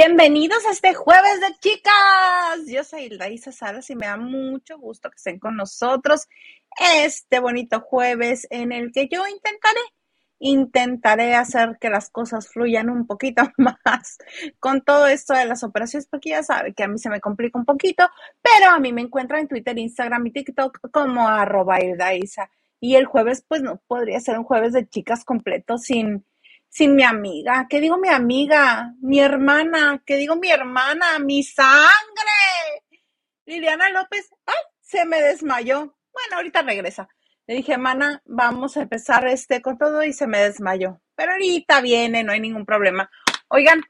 Bienvenidos a este jueves de chicas. Yo soy Hilda Salas y me da mucho gusto que estén con nosotros este bonito jueves en el que yo intentaré, intentaré hacer que las cosas fluyan un poquito más con todo esto de las operaciones, porque ya sabe que a mí se me complica un poquito, pero a mí me encuentran en Twitter, Instagram y TikTok como arroba Isa. Y el jueves, pues no podría ser un jueves de chicas completo sin sin mi amiga. ¿Qué digo mi amiga? Mi hermana. ¿Qué digo mi hermana? Mi sangre. Liliana López, ¡ay! Se me desmayó. Bueno, ahorita regresa. Le dije, hermana, vamos a empezar este con todo y se me desmayó. Pero ahorita viene, no hay ningún problema. Oigan,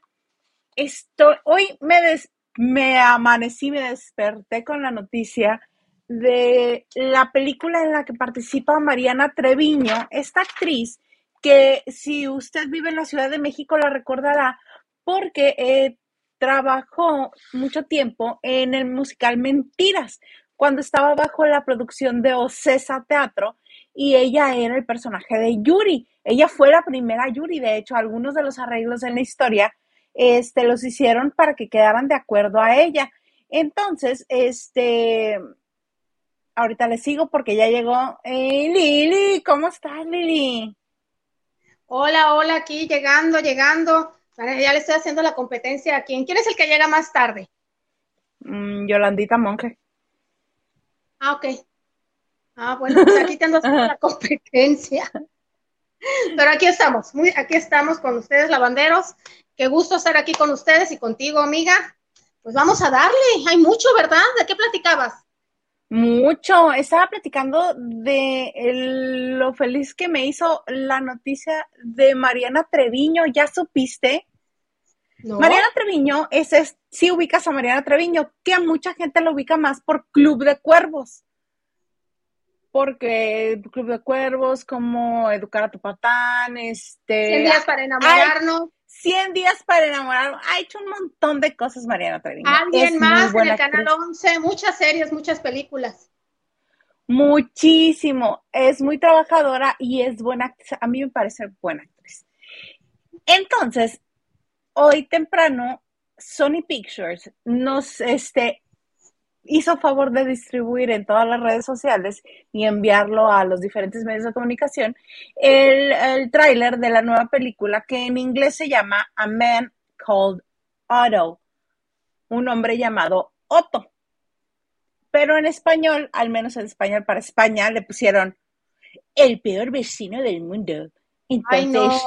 esto, hoy me, des, me amanecí, me desperté con la noticia de la película en la que participa Mariana Treviño, esta actriz que si usted vive en la Ciudad de México la recordará porque eh, trabajó mucho tiempo en el musical Mentiras, cuando estaba bajo la producción de Ocesa Teatro y ella era el personaje de Yuri. Ella fue la primera Yuri, de hecho, algunos de los arreglos en la historia este, los hicieron para que quedaran de acuerdo a ella. Entonces, este, ahorita le sigo porque ya llegó eh, Lili. ¿Cómo estás, Lili? Hola, hola, aquí llegando, llegando. Ya le estoy haciendo la competencia a quién. ¿Quién es el que llega más tarde? Mm, Yolandita Monge. Ah, ok. Ah, bueno, pues aquí tengo la competencia. Pero aquí estamos, muy, aquí estamos con ustedes, lavanderos. Qué gusto estar aquí con ustedes y contigo, amiga. Pues vamos a darle. Hay mucho, ¿verdad? ¿De qué platicabas? Mucho. Estaba platicando de lo feliz que me hizo la noticia de Mariana Treviño. ¿Ya supiste? Mariana Treviño es, es, si ubicas a Mariana Treviño, que a mucha gente lo ubica más por Club de Cuervos. Porque Club de Cuervos, como Educar a tu patán, este... 100 días para enamorarnos. 100 días para enamorar. Ha hecho un montón de cosas Mariana Treviño. Alguien más en el Canal 11, muchas series, muchas películas. Muchísimo. Es muy trabajadora y es buena actriz. A mí me parece buena actriz. Entonces, hoy temprano, Sony Pictures nos este, hizo favor de distribuir en todas las redes sociales y enviarlo a los diferentes medios de comunicación el, el tráiler de la nueva película que en inglés se llama A Man Called Otto, un hombre llamado Otto. Pero en español, al menos en español para España, le pusieron el peor vecino del mundo. Entonces,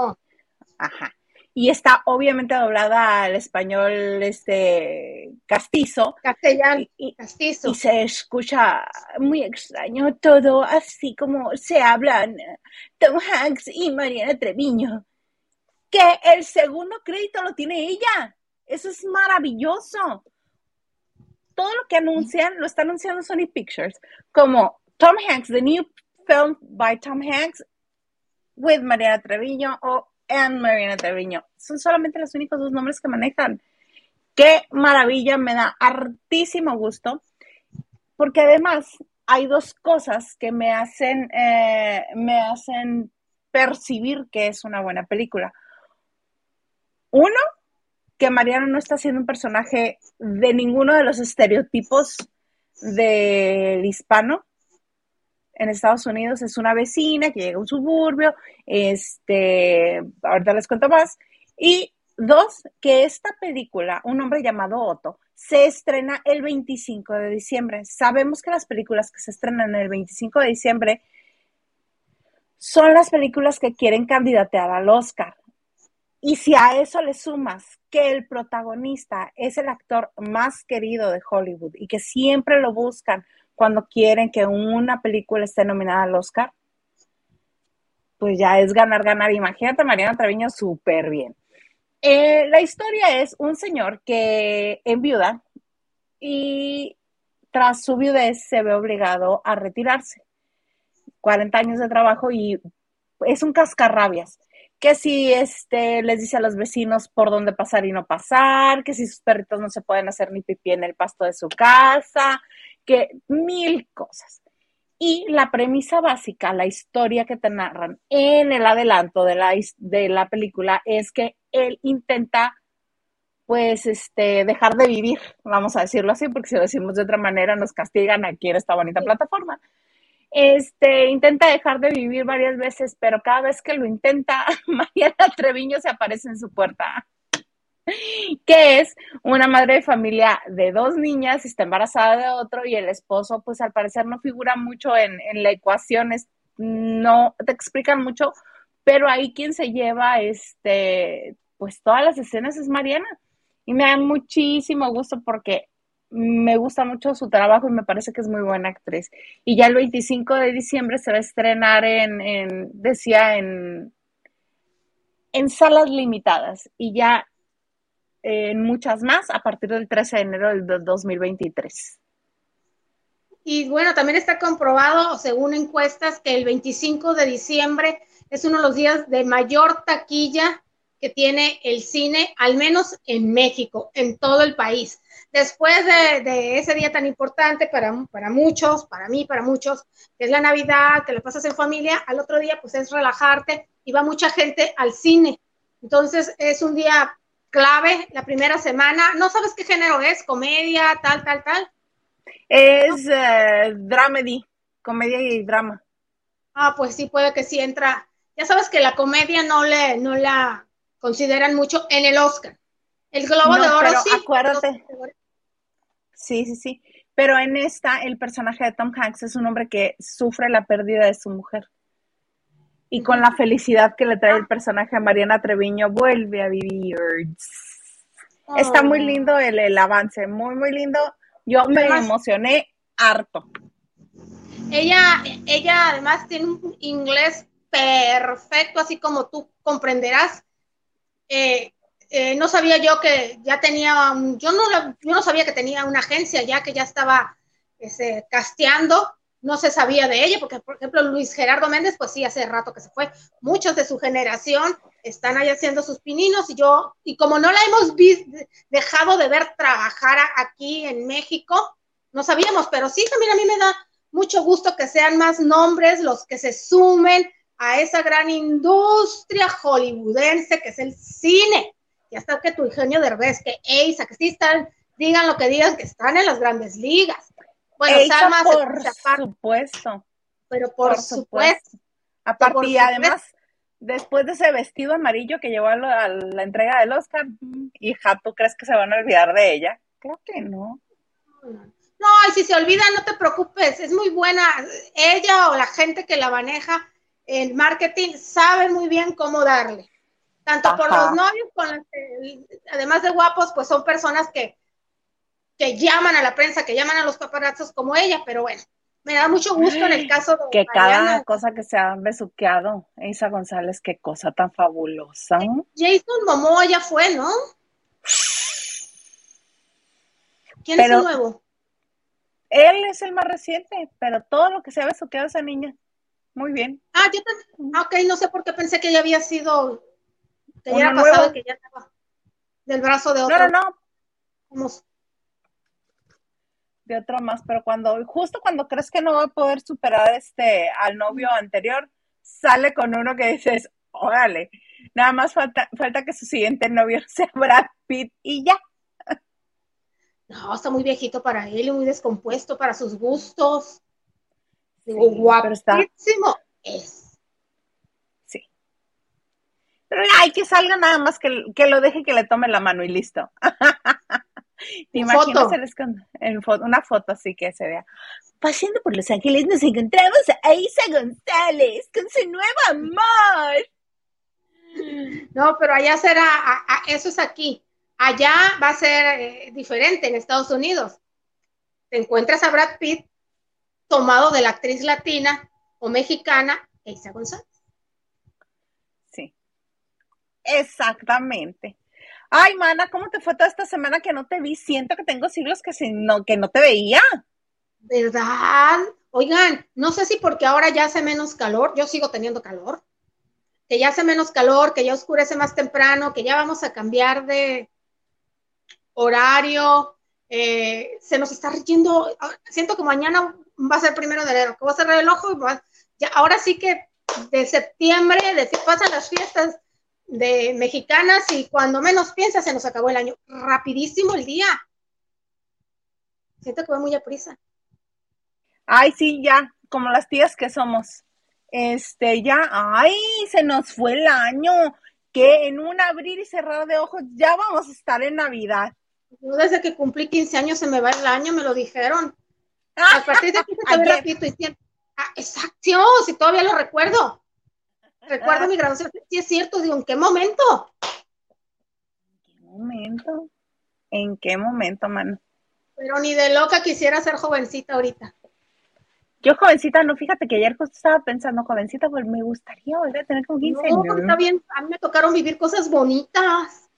ajá y está obviamente doblada al español este castizo. Castellano, y, castizo. Y se escucha muy extraño todo, así como se hablan Tom Hanks y Mariana Treviño. Que el segundo crédito lo tiene ella. Eso es maravilloso. Todo lo que anuncian lo está anunciando Sony Pictures, como Tom Hanks, the new film by Tom Hanks with Mariana Treviño o and Mariana Treviño. Son solamente los únicos dos nombres que manejan. Qué maravilla, me da hartísimo gusto, porque además hay dos cosas que me hacen, eh, me hacen percibir que es una buena película. Uno, que Mariana no está siendo un personaje de ninguno de los estereotipos del hispano, en Estados Unidos es una vecina que llega a un suburbio, este, ahorita les cuento más. Y dos, que esta película, Un hombre llamado Otto, se estrena el 25 de diciembre. Sabemos que las películas que se estrenan el 25 de diciembre son las películas que quieren candidatear al Oscar. Y si a eso le sumas que el protagonista es el actor más querido de Hollywood y que siempre lo buscan cuando quieren que una película esté nominada al Oscar, pues ya es ganar, ganar. Imagínate, Mariana Treviño, súper bien. Eh, la historia es un señor que enviuda y tras su viudez se ve obligado a retirarse. 40 años de trabajo y es un cascarrabias. Que si este, les dice a los vecinos por dónde pasar y no pasar, que si sus perritos no se pueden hacer ni pipí en el pasto de su casa, que mil cosas. Y la premisa básica, la historia que te narran en el adelanto de la, de la película es que él intenta pues, este, dejar de vivir, vamos a decirlo así, porque si lo decimos de otra manera nos castigan aquí en esta bonita plataforma. Este, intenta dejar de vivir varias veces, pero cada vez que lo intenta, Mariana Treviño se aparece en su puerta que es una madre de familia de dos niñas, está embarazada de otro y el esposo, pues al parecer no figura mucho en, en la ecuación, es, no te explican mucho, pero ahí quien se lleva, este, pues todas las escenas es Mariana. Y me da muchísimo gusto porque me gusta mucho su trabajo y me parece que es muy buena actriz. Y ya el 25 de diciembre se va a estrenar en, en decía, en, en salas limitadas. Y ya en muchas más a partir del 13 de enero del 2023. Y bueno, también está comprobado, según encuestas, que el 25 de diciembre es uno de los días de mayor taquilla que tiene el cine, al menos en México, en todo el país. Después de, ese día tan importante para, para muchos, para mí, para muchos, que es la Navidad, que lo pasas en familia, al otro día pues es relajarte y va mucha gente al cine. Entonces es un día clave la primera semana. ¿No sabes qué género es? ¿Comedia, tal, tal, tal? Es eh, dramedy, comedia y drama. Ah, pues sí, puede que sí entra. Ya sabes que la comedia no le, no la consideran mucho en el Oscar. El Globo de Oro sí. Acuérdate. Sí, sí, sí. Pero en esta, el personaje de Tom Hanks es un hombre que sufre la pérdida de su mujer y con la felicidad que le trae el personaje a Mariana Treviño, vuelve a vivir. Está muy lindo el, avance, muy, muy lindo. Yo me emocioné harto. Ella, ella además tiene un inglés perfecto, así como tú comprenderás. Eh, eh, no sabía yo que ya tenía, yo no, yo no sabía que tenía una agencia ya que ya estaba este, casteando no se sabía de ella, porque por ejemplo Luis Gerardo Méndez, pues sí, hace rato que se fue. Muchos de su generación están ahí haciendo sus pininos y yo, y como no la hemos dejado de ver trabajar aquí en México, no sabíamos, pero sí, también a mí me da mucho gusto que sean más nombres los que se sumen a esa gran industria hollywoodense que es el cine. Y hasta que tu Eugenio Derbez, que Eisa, que sí están, digan lo que digan, que están en las grandes ligas bueno, Salma por supuesto. Pero por, supuesto. Aparte, y además, después de ese vestido amarillo que llevó a la, entrega del Oscar, hija, ¿tú crees que se van a olvidar de ella? Creo que no. No, y si se olvida, no te preocupes, es muy buena. Ella o la gente que la maneja en marketing sabe muy bien cómo darle. Tanto por los novios, con además de guapos, pues son personas que que llaman a la prensa, que llaman a los paparazzos como ella, pero bueno, me da mucho gusto en el caso de que cada cosa que se ha besuqueado, Isa González, qué cosa tan fabulosa. Jason Momoa ya fue, ¿no? ¿Quién es el nuevo? Él es el más reciente, pero todo lo que se ha besuqueado esa niña. Muy bien. Ah, yo también. Ah, ok, no sé por qué pensé que ya había sido, que ya era pasado, que ya estaba del brazo de otro. No, no, no de otro más, pero cuando, justo cuando crees que no va a poder superar este al novio anterior, sale con uno que dices, órale, nada más falta, falta que su siguiente novio sea Brad Pitt y ya. No, está muy viejito para él, muy descompuesto para sus gustos. Digo, guapísimo es. Sí. Pero hay que salga nada más que, que lo deje que le tome la mano y listo. ¿Te imaginas en foto, una foto así que se vea? Paseando por Los Ángeles nos encontramos a Isa González con su nuevo amor. No, pero allá será, eso es aquí. Allá va a ser eh, diferente en Estados Unidos. Te encuentras a Brad Pitt tomado de la actriz latina o mexicana Isa González. Sí, exactamente. Ay, mana, ¿cómo te fue toda esta semana que no te vi? Siento que tengo siglos que, no, que no te veía. ¿Verdad? Oigan, no sé si porque ahora ya hace menos calor, yo sigo teniendo calor, que ya hace menos calor, que ya oscurece más temprano, que ya vamos a cambiar de horario, eh, se nos está riendo, siento que mañana va a ser primero de enero, que va a cerrar el ojo y ya, ahora sí que de septiembre, de pasan las fiestas de mexicanas y cuando menos piensas se nos acabó el año. Rapidísimo el día. Siento que va muy a prisa. Ay, sí, ya, como las tías que somos. Este, ya, ay, se nos fue el año, que en un abrir y cerrar de ojos ya vamos a estar en Navidad. Yo desde que cumplí 15 años se me va el año, me lo dijeron. A partir de aquí se ve ratito y ah, exacto, si todavía lo recuerdo. Recuerdo mi graduación, sí es cierto, digo, ¿en qué momento? ¿En qué momento? ¿En qué momento, mano? Pero ni de loca quisiera ser jovencita ahorita. Yo jovencita, no, fíjate que ayer justo estaba pensando, jovencita, pues me gustaría volver a tener como 15 no, años. está bien, a mí me tocaron vivir cosas bonitas.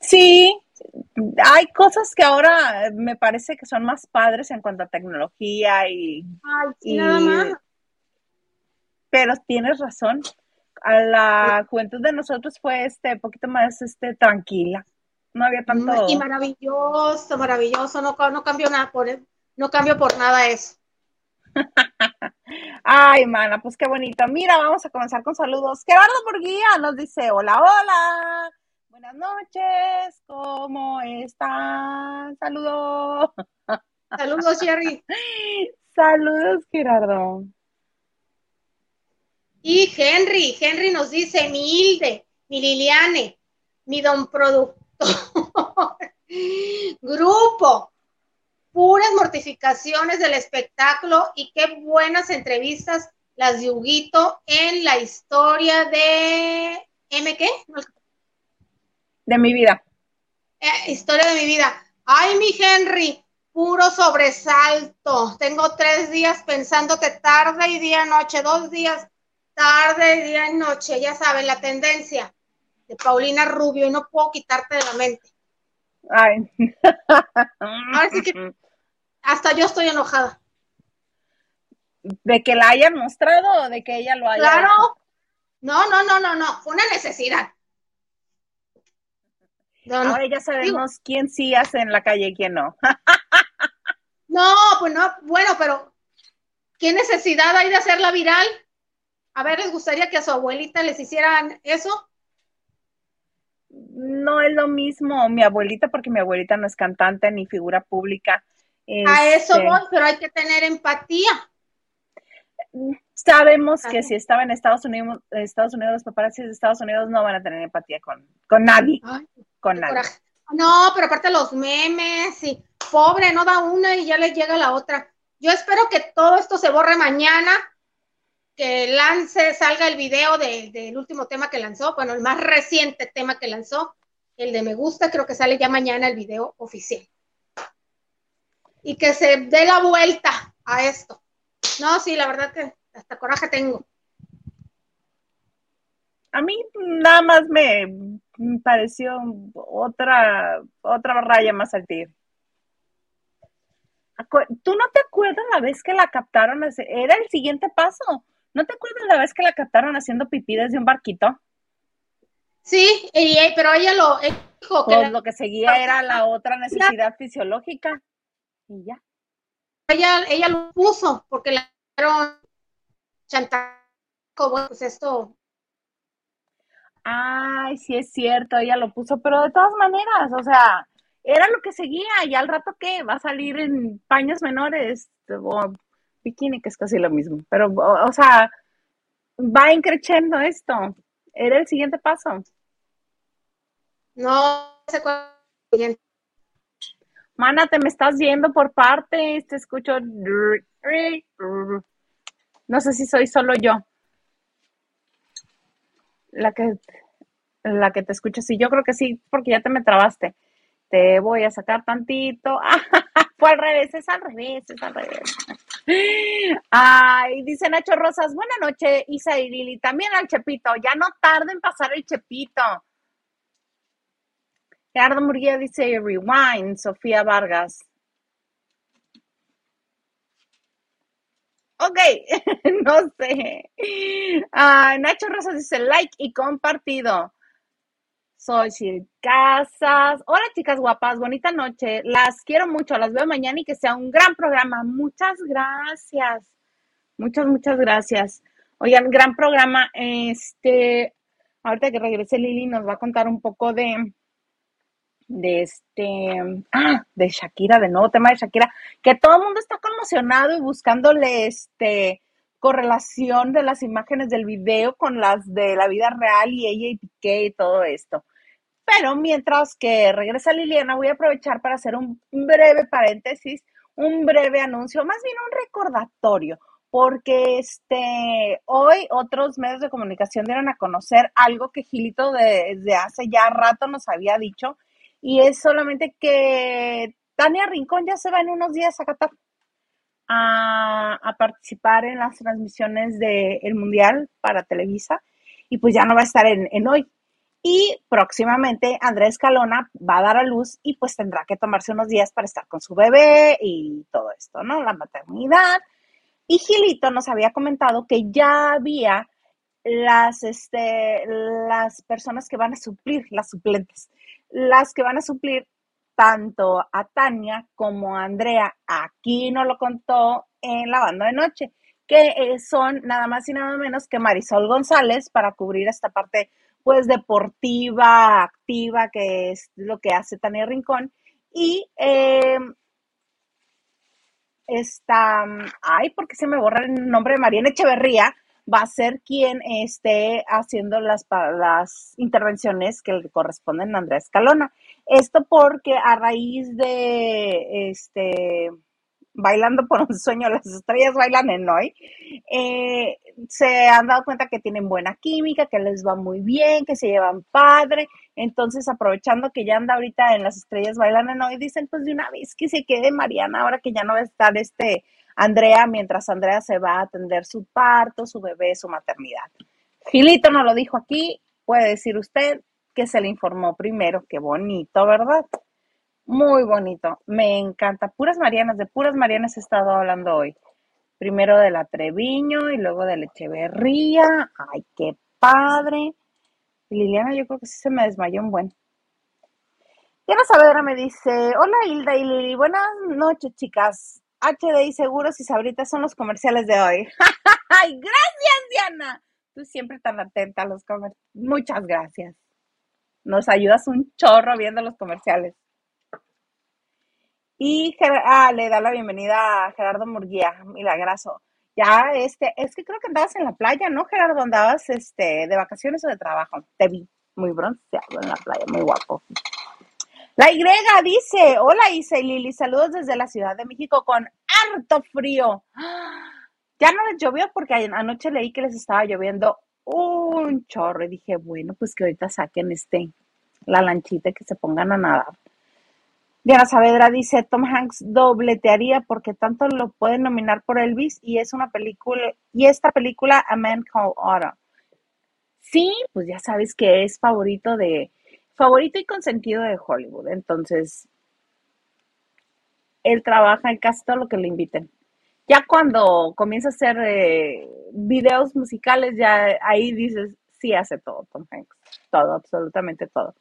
Sí, hay cosas que ahora me parece que son más padres en cuanto a tecnología y... Ay, sí, nada más. Pero tienes razón, a la juventud de nosotros fue este poquito más este tranquila. No había tanto. Y maravilloso, maravilloso. No, no cambio nada por no cambio por nada eso. Ay, mana, pues qué bonito. Mira, vamos a comenzar con saludos. Gerardo Burguía nos dice: Hola, hola. Buenas noches, ¿cómo están? Saludos. Saludos, Jerry. Saludos, Gerardo. Y Henry, Henry nos dice: mi Hilde, mi Liliane, mi don productor, grupo, puras mortificaciones del espectáculo y qué buenas entrevistas las de Huguito en la historia de ¿M qué? De mi vida. Eh, historia de mi vida. Ay, mi Henry, puro sobresalto. Tengo tres días pensándote tarde y día noche, dos días tarde día y noche. Ya saben, la tendencia de Paulina Rubio y no puedo quitarte de la mente. Ay. Ahora sí que hasta yo estoy enojada. ¿De que la hayan mostrado o de que ella lo haya Claro. No, no, no, no, no. Fue una necesidad. Ahora ya sabemos quién sí hace en la calle y quién no. no, pues no, bueno, pero ¿qué necesidad hay de hacerla viral? A ver, ¿les gustaría que a su abuelita les hicieran eso? No es lo mismo mi abuelita, porque mi abuelita no es cantante ni figura pública a eso este, voy, pero hay que tener empatía. Sabemos que si estaba en Estados Unidos, Estados Unidos, los paparazzi de Estados Unidos no van a tener empatía con, con nadie. con nadie. No, pero aparte los memes y pobre, no da una y ya le llega la otra. Yo espero que todo esto se borre mañana, que lance, salga el video del último tema que lanzó, bueno, el más reciente tema que lanzó, el de Me Gusta, creo que sale ya mañana el video oficial y que se dé la vuelta a esto. No, sí, la verdad que hasta coraje tengo. A mí nada más me pareció otra, otra raya más al tiro. ¿Tú no te acuerdas la vez que la captaron? Era el siguiente paso. ¿No te acuerdas la vez que la captaron haciendo pipí desde un barquito? Sí, pero ella lo dijo que pues lo que seguía era la otra necesidad fisiológica y ya. Ella, ella lo puso porque le dieron chantaje, pues esto. Ay, sí es cierto, ella lo puso, pero de todas maneras, o sea, era lo que seguía y al rato que va a salir en paños menores o bikini, que es casi lo mismo, pero, o, sea, va increciendo esto. Era el siguiente paso. No sé cuál Mana, te me estás yendo por partes, te escucho. No sé si soy solo yo. La que, la que te escucho, sí, yo creo que sí, porque ya te me trabaste. Te voy a sacar tantito. Fue al revés, es al revés, es al revés. Ay, dice Nacho Rosas, buena noche, Isa y Lili. También al Chepito, ya no tarden en pasar el Chepito. Gerardo Murguía dice rewind, Sofía Vargas. Ok, no sé. Ah, Nacho Rosas dice like y compartido. Sil Casas. Hola chicas guapas, bonita noche. Las quiero mucho, las veo mañana y que sea un gran programa. Muchas gracias. Muchas, muchas gracias. Oigan, gran programa. Este, ahorita que regrese Lili nos va a contar un poco de, de este, ah, de Shakira, de nuevo tema de Shakira, que todo el mundo está conmocionado y buscándole este correlación de las imágenes del video con las de la vida real y ella y Piqué y todo esto. Pero mientras que regresa Liliana, voy a aprovechar para hacer un breve paréntesis, un breve anuncio, más bien un recordatorio, porque este hoy otros medios de comunicación dieron a conocer algo que Gilito desde hace ya rato nos había dicho, y es solamente que Tania Rincón ya se va en unos días a Qatar a, participar en las transmisiones del Mundial para Televisa y pues ya no va a estar en, en, hoy. Y próximamente Andrés Calona va a dar a luz y pues tendrá que tomarse unos días para estar con su bebé y todo esto, ¿no? La maternidad. Y Gilito nos había comentado que ya había las, este, las personas que van a suplir, las suplentes, las que van a suplir tanto a Tania como a Andrea. Aquí no lo contó en la banda de noche, que eh, son nada más y nada menos que Marisol González para cubrir esta parte pues deportiva, activa, que es lo que hace Tania Rincón. Y eh, esta, ay, porque se me borra el nombre de Mariana Echeverría, va a ser quien esté haciendo las, las intervenciones que le corresponden a Andrea Escalona. Esto porque a raíz de este Bailando por un sueño, las estrellas bailan en hoy, eh, se han dado cuenta que tienen buena química, que les va muy bien, que se llevan padre. Entonces, aprovechando que ya anda ahorita en las estrellas bailan en hoy, dicen pues de una vez que se quede Mariana ahora que ya no va a estar este Andrea, mientras Andrea se va a atender su parto, su bebé, su maternidad. Gilito no lo dijo aquí, puede decir usted que se le informó primero. Qué bonito, ¿verdad? Muy bonito, me encanta. Puras Marianas, de puras Marianas he estado hablando hoy. Primero de la Treviño y luego de la Echeverría. Ay, qué padre. Liliana, yo creo que sí se me desmayó un buen. Diana Saavedra me dice, hola Hilda y Lili, buenas noches chicas. HDI Seguros y Sabritas son los comerciales de hoy. ¡Ay, gracias, Diana! Tú siempre tan atenta a los comerciales. Muchas gracias. Nos ayudas un chorro viendo los comerciales. Y ah, le da la bienvenida a Gerardo Murguía, milagrazo. Ya, este, es que creo que andabas en la playa, ¿no, Gerardo? Andabas este, de vacaciones o de trabajo. Te vi muy bronceado en la playa, muy guapo. La Y dice, hola Isa y Lili, saludos desde la Ciudad de México con harto frío. Ya no les llovió porque anoche leí que les estaba lloviendo un chorro y dije, bueno, pues que ahorita saquen este, la lanchita que se pongan a nadar. Diana Saavedra dice, Tom Hanks dobletearía porque tanto lo pueden nominar por Elvis y es una película, y esta película, A Man Called Otto. Sí, pues ya sabes que es favorito de, favorito y consentido de Hollywood. Entonces, él trabaja en casi todo lo que le inviten. Ya cuando comienza a hacer eh, videos musicales, ya ahí dices, sí hace todo, Tom Hanks. Todo, absolutamente todo.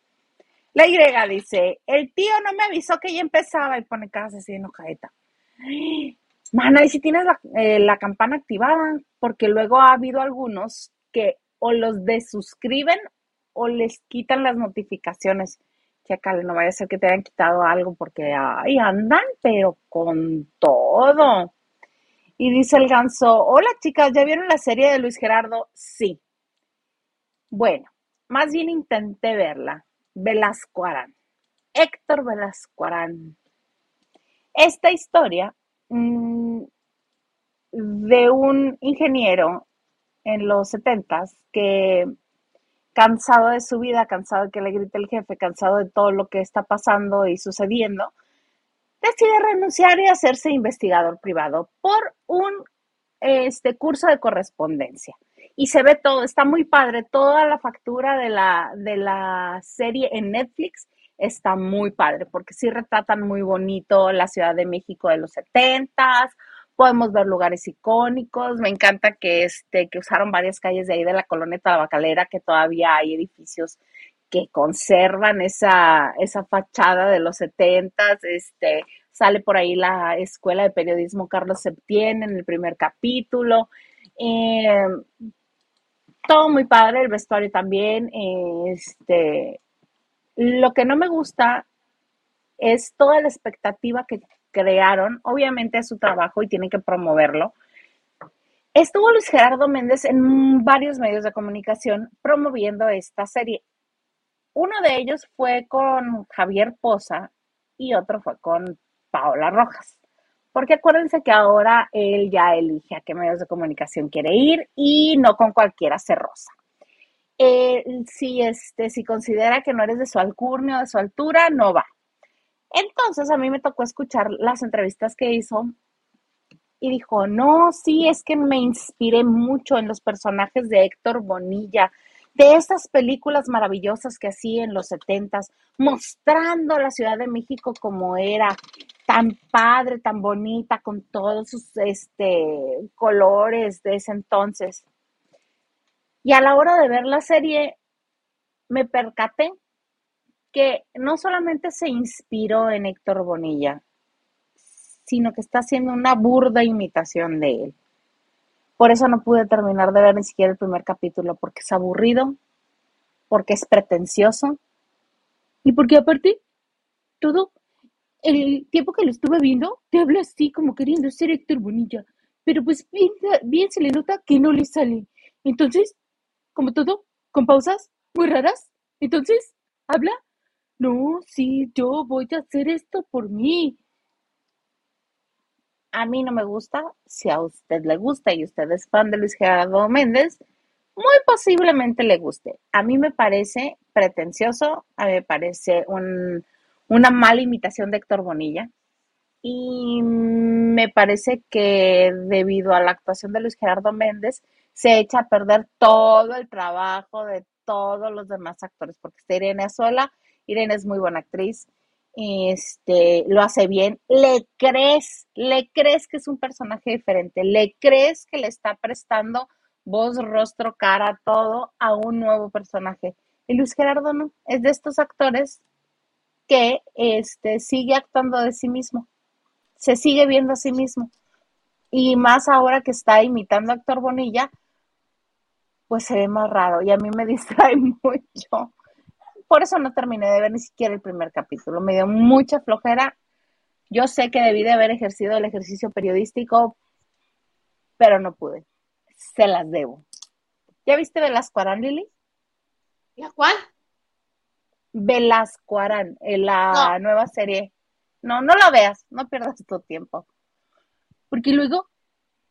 La Y dice, el tío no me avisó que ya empezaba y pone casa así enojadita. Mana, y si tienes la, eh, la campana activada, porque luego ha habido algunos que o los desuscriben o les quitan las notificaciones. Chécale, no vaya a ser que te hayan quitado algo porque ahí andan, pero con todo. Y dice el ganso, hola chicas, ¿ya vieron la serie de Luis Gerardo? Sí. Bueno, más bien intenté verla. Velasco Arán. Héctor Velasco Arán. Esta historia mm, de un ingeniero en los setentas que cansado de su vida, cansado de que le grite el jefe, cansado de todo lo que está pasando y sucediendo, decide renunciar y hacerse investigador privado por un este, curso de correspondencia. Y se ve todo, está muy padre, toda la factura de la, de la serie en Netflix está muy padre, porque sí retratan muy bonito la Ciudad de México de los setentas, podemos ver lugares icónicos. Me encanta que, este, que usaron varias calles de ahí de la colonia Tabacalera, que todavía hay edificios que conservan esa, esa fachada de los setentas. Este, sale por ahí la Escuela de Periodismo Carlos Septién en el primer capítulo. Eh, todo muy padre, el vestuario también. Este, lo que no me gusta es toda la expectativa que crearon. Obviamente es su trabajo y tienen que promoverlo. Estuvo Luis Gerardo Méndez en varios medios de comunicación promoviendo esta serie. Uno de ellos fue con Javier Poza y otro fue con Paola Rojas. Porque acuérdense que ahora él ya elige a qué medios de comunicación quiere ir y no con cualquiera se rosa. si, este, si considera que no eres de su alcurnia o de su altura, no va. Entonces a mí me tocó escuchar las entrevistas que hizo y dijo, no, sí, es que me inspiré mucho en los personajes de Héctor Bonilla, de esas películas maravillosas que hacía en los setentas, mostrando la Ciudad de México como era, tan padre, tan bonita, con todos sus este, colores de ese entonces. Y a la hora de ver la serie, me percaté que no solamente se inspiró en Héctor Bonilla, sino que está haciendo una burda imitación de él. Por eso no pude terminar de ver ni siquiera el primer capítulo, porque es aburrido, porque es pretencioso y porque aparte todo el tiempo que lo estuve viendo te habla así como queriendo ser Héctor Bonilla, pero pues bien, bien se le nota que no le sale. Entonces, como todo, con pausas muy raras, entonces habla, no, sí, yo voy a hacer esto por mí a mí no me gusta, si a usted le gusta y usted es fan de Luis Gerardo Méndez, muy posiblemente le guste. A mí me parece pretencioso, a mí me parece una mala imitación de Héctor Bonilla y me parece que debido a la actuación de Luis Gerardo Méndez se echa a perder todo el trabajo de todos los demás actores, porque está Irene Azola, Irene es muy buena actriz, este, lo hace bien, le crees, le crees que es un personaje diferente, le crees que le está prestando voz, rostro, cara, todo a un nuevo personaje. Y Luis Gerardo no, es de estos actores que este, sigue actuando de sí mismo, se sigue viendo a sí mismo. Y más ahora que está imitando a Héctor Bonilla, pues se ve más raro y a mí me distrae mucho por eso no terminé de ver ni siquiera el primer capítulo. Me dio mucha flojera. Yo sé que debí de haber ejercido el ejercicio periodístico, pero no pude. Se las debo. ¿Ya viste Velasco Arán, Lili? ¿La cuál? Velasco Arán, la nueva serie. No, no la veas, no pierdas tu tiempo. Porque luego,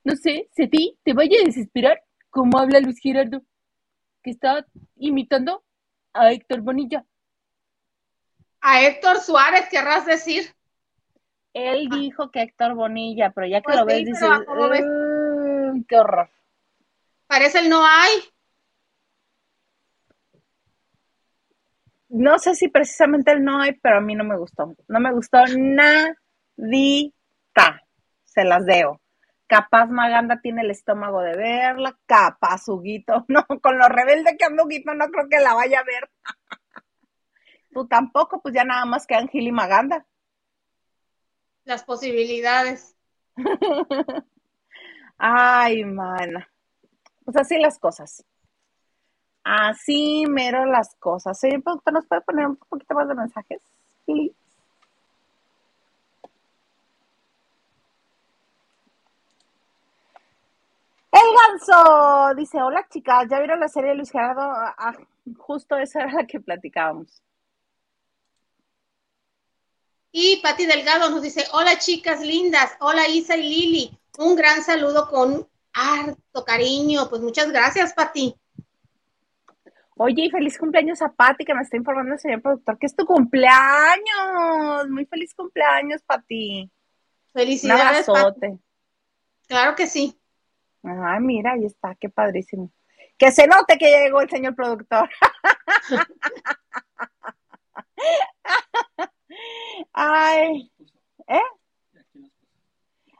no sé, si a ti te vaya a desesperar como habla Luis Gerardo, que está imitando a Héctor Bonilla. A Héctor Suárez, querrás decir. Él ah. dijo que Héctor Bonilla, pero ya que pues lo ves, dices, mm, qué horror. Parece el no hay. No sé si precisamente el no hay, pero a mí no me gustó. No me gustó nadita. Se las debo. Capaz Maganda tiene el estómago de verla, capaz Huguito, no, con lo rebelde que anda Huguito no creo que la vaya a ver. Tú tampoco, pues ya nada más que Ángel y Maganda. Las posibilidades. Ay, mana. Pues así las cosas. Así mero las cosas. ¿Sí, productor, nos puede poner un poquito más de mensajes? Sí. Dice, hola chicas, ¿ya vieron la serie de Luis Gerardo? Ah, ah, justo esa era la que platicábamos. Y Pati Delgado nos dice, hola chicas lindas, hola Isa y Lili, un gran saludo con harto cariño. Pues muchas gracias, Pati. Oye, y feliz cumpleaños a Pati, que me está informando el señor productor que es tu cumpleaños. Muy feliz cumpleaños, Pati. Felicidades. Un Claro que sí. Ay, mira, ahí está, qué padrísimo. Que se note que llegó el señor productor. Ay, ¿eh?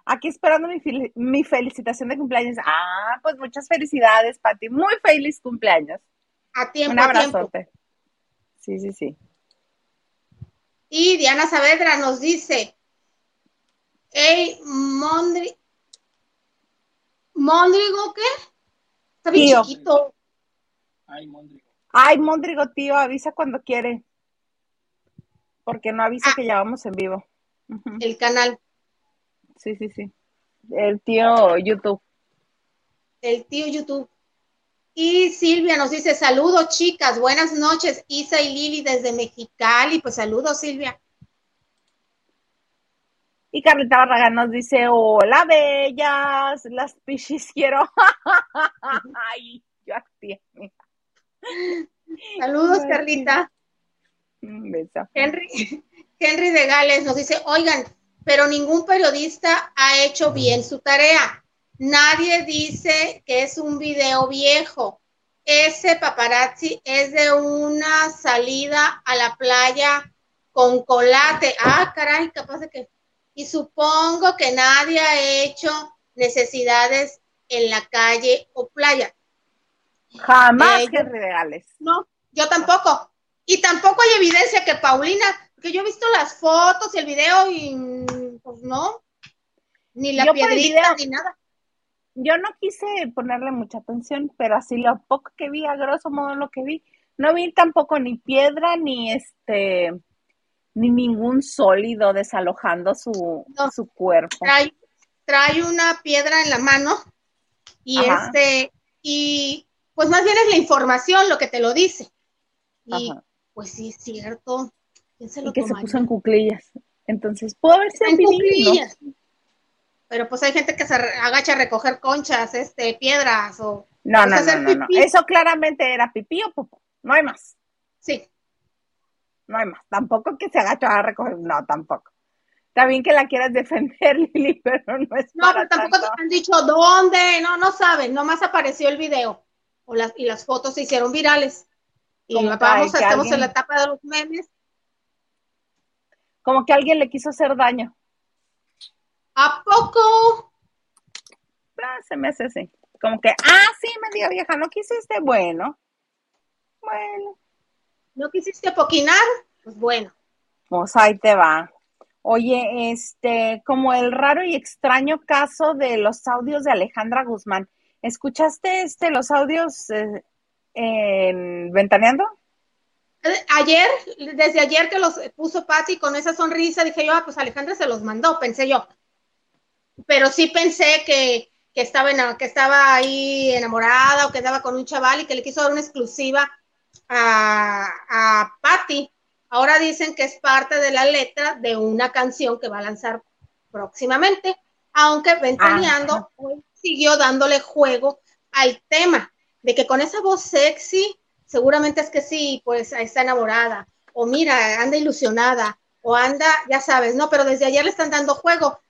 Aquí esperando mi, mi, felicitación de cumpleaños. Ah, pues muchas felicidades, Pati. Muy feliz cumpleaños. A tiempo. Un abrazote. Sí, sí, sí. Y Diana Saavedra nos dice, hey, Mondri, ¿Móndrigo qué? Está bien Tío. chiquito. Ay, Móndrigo. Ay, Mondrigo, tío, avisa cuando quiere. Porque no avisa Ah. que ya vamos en vivo. El canal. Sí, sí, sí. El tío YouTube. el tío YouTube. Y Silvia nos dice, saludos chicas, buenas noches, Isa y Lili desde Mexicali, pues saludos Silvia. Y Carlita Barragán nos dice, hola, bellas, las pichis quiero. Ay, yo así. Saludos Ay, Carlita. Un beso. Henry, Henry de Gales nos dice, oigan, pero ningún periodista ha hecho bien su tarea. Nadie dice que es un video viejo. Ese paparazzi es de una salida a la playa con colate. Ah, caray, capaz de que. Y supongo que nadie ha hecho necesidades en la calle o playa. Jamás, Eh, de Gales. No, yo tampoco. Y tampoco hay evidencia que Paulina, que yo he visto las fotos y el video y pues no, ni la Yo piedrita ni nada. Yo no quise ponerle mucha atención, pero así lo poco que vi, a grosso modo lo que vi, no vi tampoco ni piedra ni este ni ningún sólido desalojando su, No. su cuerpo. Trae, trae una piedra en la mano y Ajá. este, y pues más bien es la información lo que te lo dice. Y Ajá. pues sí, es cierto. ¿Quién se lo Y que se puso en cuclillas. Entonces, pudo haber sido En cuclillas. Pero pues hay gente que se agacha a recoger conchas, este, piedras o No, Pues no, no, no, no. Eso claramente era pipí o popó. No hay más. sí. No hay más. Tampoco que se agachó a recoger. No, tampoco. Está bien que la quieras defender, Lili, pero no es No, para pero tampoco tanto. te han dicho dónde, no, no saben, nomás apareció el video o las, y las fotos se hicieron virales. Y vamos, que estamos alguien- en la etapa de los memes. Como que alguien le quiso hacer daño. ¿A poco? Ah, se me hace así. Como que, ah, sí, me diga vieja, ¿no quisiste? Bueno. Bueno, ¿No quisiste poquinar? Pues bueno. pues ahí te va. Oye, este, como el raro y extraño caso de los audios de Alejandra Guzmán. ¿Escuchaste este, los audios eh, en Ventaneando? Eh, Ayer, desde ayer que los puso Patti con esa sonrisa, dije yo, ah, pues Alejandra se los mandó, pensé yo. Pero sí pensé que, que, estaba, en- que estaba ahí enamorada o que estaba con un chaval y que le quiso dar una exclusiva a, a Patti. Ahora dicen que es parte de la letra de una canción que va a lanzar próximamente, aunque Ventaneando hoy siguió dándole juego al tema de que con esa voz sexy seguramente es que sí, pues está enamorada, o mira, anda ilusionada, o anda, ya sabes, ¿no? Pero desde ayer le están dando juego.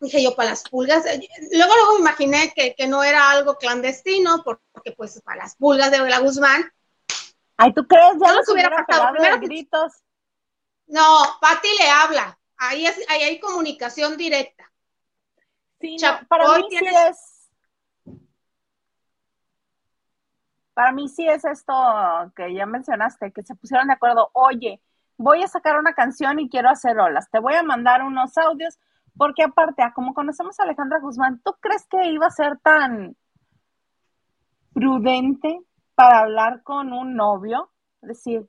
Dije yo, para las pulgas, eh, luego luego me imaginé que, que no era algo clandestino, porque pues para las pulgas de la Guzmán, Ay, ¿tú crees? Ya No se hubiera Primero gritos. no, Patti le habla, ahí, es, ahí hay comunicación directa. Sí, no, para mí sí es. Para mí sí es esto que ya mencionaste, que se pusieron de acuerdo. Oye, voy a sacar una canción y quiero hacer olas. Te voy a mandar unos audios, porque aparte, a como conocemos a Alejandra Guzmán, ¿tú crees que iba a ser tan prudente para hablar con un novio? Decir,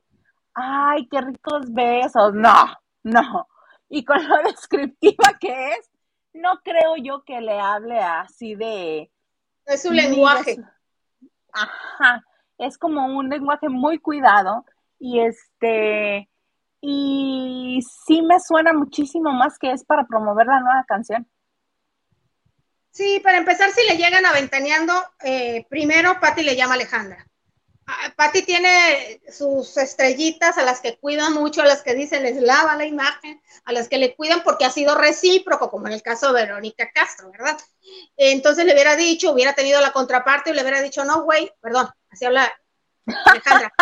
ay, qué ricos besos. No, no. Y con lo descriptiva que es, no creo yo que le hable así de... Es de lenguaje. Ajá, es como un lenguaje muy cuidado y este, y sí me suena muchísimo más que es para promover la nueva canción. Sí, para empezar, si le llegan aventaneando, eh, primero Patti le llama Alejandra. Patti tiene sus estrellitas a las que cuidan mucho, a las que dicen les lava la imagen, a las que le cuidan porque ha sido recíproco, como en el caso de Verónica Castro, ¿verdad? Entonces le hubiera dicho, hubiera tenido la contraparte y le hubiera dicho, no, güey, perdón, así habla Alejandra,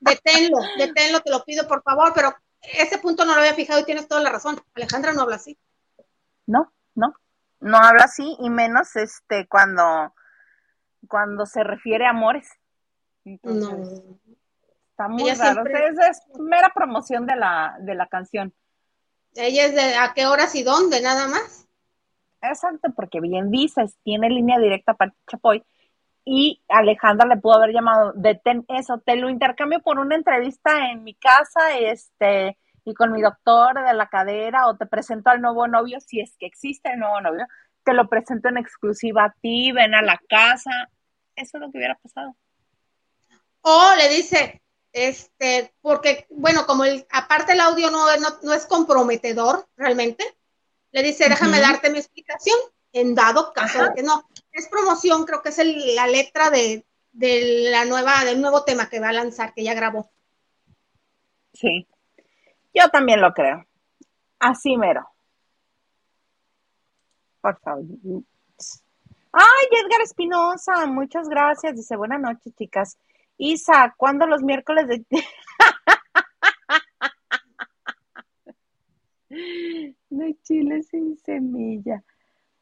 deténlo, deténlo, te lo pido por favor, pero ese punto no lo había fijado y tienes toda la razón. Alejandra no habla así. No, no, no habla así y menos este cuando, cuando se refiere a amores. Entonces, No. está muy Ella raro. siempre- O sea, es, es mera promoción de la, de la canción. Ella es de a qué horas y dónde, nada más. Exacto, porque bien dices, tiene línea directa para Chapoy y Alejandra le pudo haber llamado, detén eso, te lo intercambio por una entrevista en mi casa, este, y con mi doctor de la cadera, o te presento al nuevo novio, si es que existe el nuevo novio, te lo presento en exclusiva a ti, ven a la casa, eso es lo que hubiera pasado. O le dice, este, porque, bueno, como el, aparte el audio no, no, es comprometedor realmente, le dice, déjame darte mi explicación, en dado caso de que no. Es promoción, creo que es la letra de, de, la nueva, del nuevo tema que va a lanzar, que ya grabó. Sí, yo también lo creo. Así mero. Por favor. Ay, Edgar Espinosa, muchas gracias. Dice, buenas noches, chicas. Isa, ¿cuándo los miércoles de... de chile sin semilla?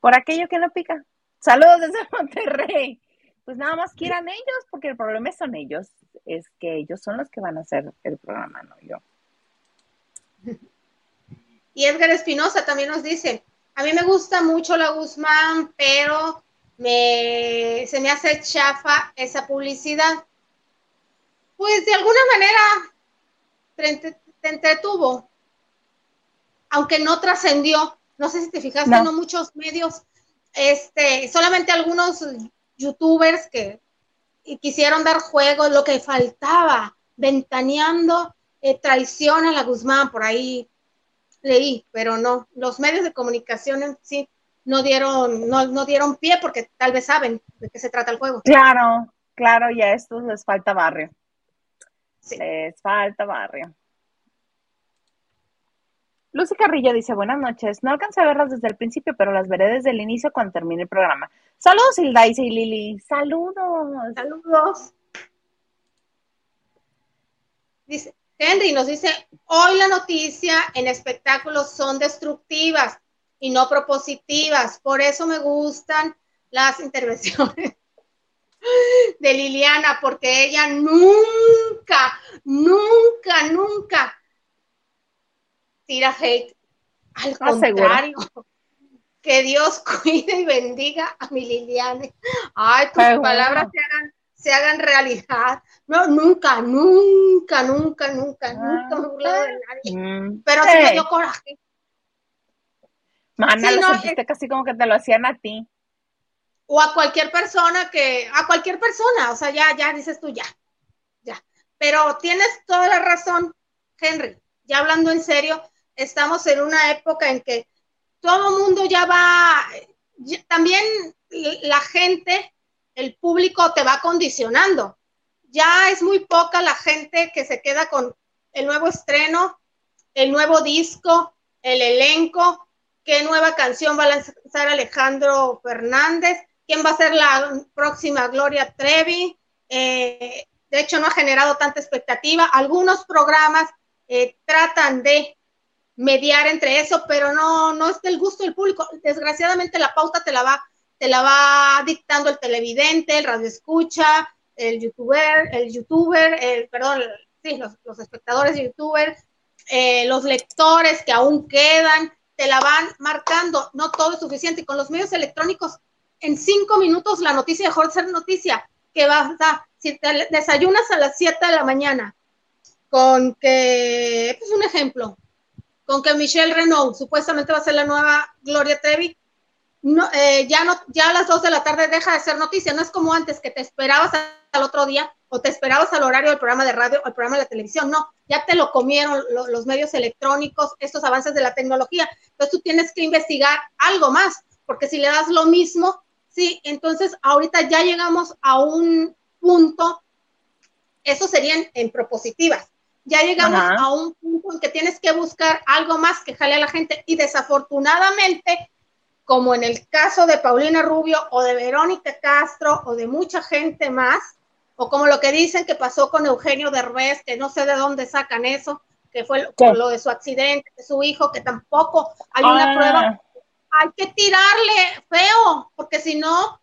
Por aquello que no pica. Saludos desde Monterrey. Pues nada más quieran ellos, porque el problema son ellos. Es que ellos son los que van a hacer el programa, no yo. Y Edgar Espinosa también nos dice, a mí me gusta mucho la Guzmán, pero me, se me hace chafa esa publicidad pues de alguna manera te, entretuvo, aunque no trascendió. No sé si te fijaste, no. muchos medios, este, solamente algunos youtubers que quisieron dar juego, lo que faltaba, ventaneando eh, traición a la Guzmán, por ahí leí, pero no, los medios de comunicación en sí no dieron, no, no dieron pie porque tal vez saben de qué se trata el juego. Claro, claro, y a estos les falta barrio. Les falta barrio. Lucy Carrillo dice, buenas noches. No alcancé a verlas desde el principio, pero las veré desde el inicio cuando termine el programa. Saludos, Hilda y Lili. Saludos. Saludos. Dice, Henry nos dice, hoy la noticia en espectáculos son destructivas y no propositivas. Por eso me gustan las intervenciones de Liliana, porque ella nunca, nunca, nunca tira hate. Al contrario, que Dios cuide y bendiga a mi Liliana. Ay, tus palabras se hagan, se hagan realidad. No, nunca, nunca, nunca, nunca, ah, nunca me burlado de nadie. Mm, Pero sí me dio coraje. Mana, lo sentiste casi como que te lo hacían a ti o a cualquier persona que, a cualquier persona, o sea, ya, ya dices tú, ya, ya. Pero tienes toda la razón, Henry, ya hablando en serio, estamos en una época en que todo mundo ya va, también la gente, el público te va condicionando. Ya es muy poca la gente que se queda con el nuevo estreno, el nuevo disco, el elenco, qué nueva canción va a lanzar Alejandro Fernández quién va a ser la próxima Gloria Trevi. Eh, de hecho, no ha generado tanta expectativa. Algunos programas eh, tratan de mediar entre eso, pero no, no es del gusto del público. Desgraciadamente la pauta te la va, te la va dictando el televidente, el radio escucha, el youtuber, el youtuber, el, perdón, sí, los, espectadores de youtuber, eh, los lectores que aún quedan, te la van marcando. No todo es suficiente. Con los medios electrónicos en cinco minutos la noticia dejó de ser noticia, que va, a si te desayunas a las 7 de la mañana, con que, es pues, un ejemplo, con que Michelle Renault supuestamente va a ser la nueva Gloria Trevi, no, eh, ya, no, ya a las 2 de la tarde deja de ser noticia, no es como antes que te esperabas al otro día o te esperabas al horario del programa de radio o el programa de la televisión, no, ya te lo comieron los medios electrónicos, estos avances de la tecnología, entonces tú tienes que investigar algo más, porque si le das lo mismo, Sí, entonces ahorita ya llegamos a un punto, eso serían en propositivas, ya llegamos a un punto en que tienes que buscar algo más que jale a la gente y desafortunadamente, como en el caso de Paulina Rubio o de Verónica Castro o de mucha gente más, o como lo que dicen que pasó con Eugenio Derbez, que no sé de dónde sacan eso, que fue lo, de su accidente, de su hijo, que tampoco hay una ah. prueba hay que tirarle feo, porque si no,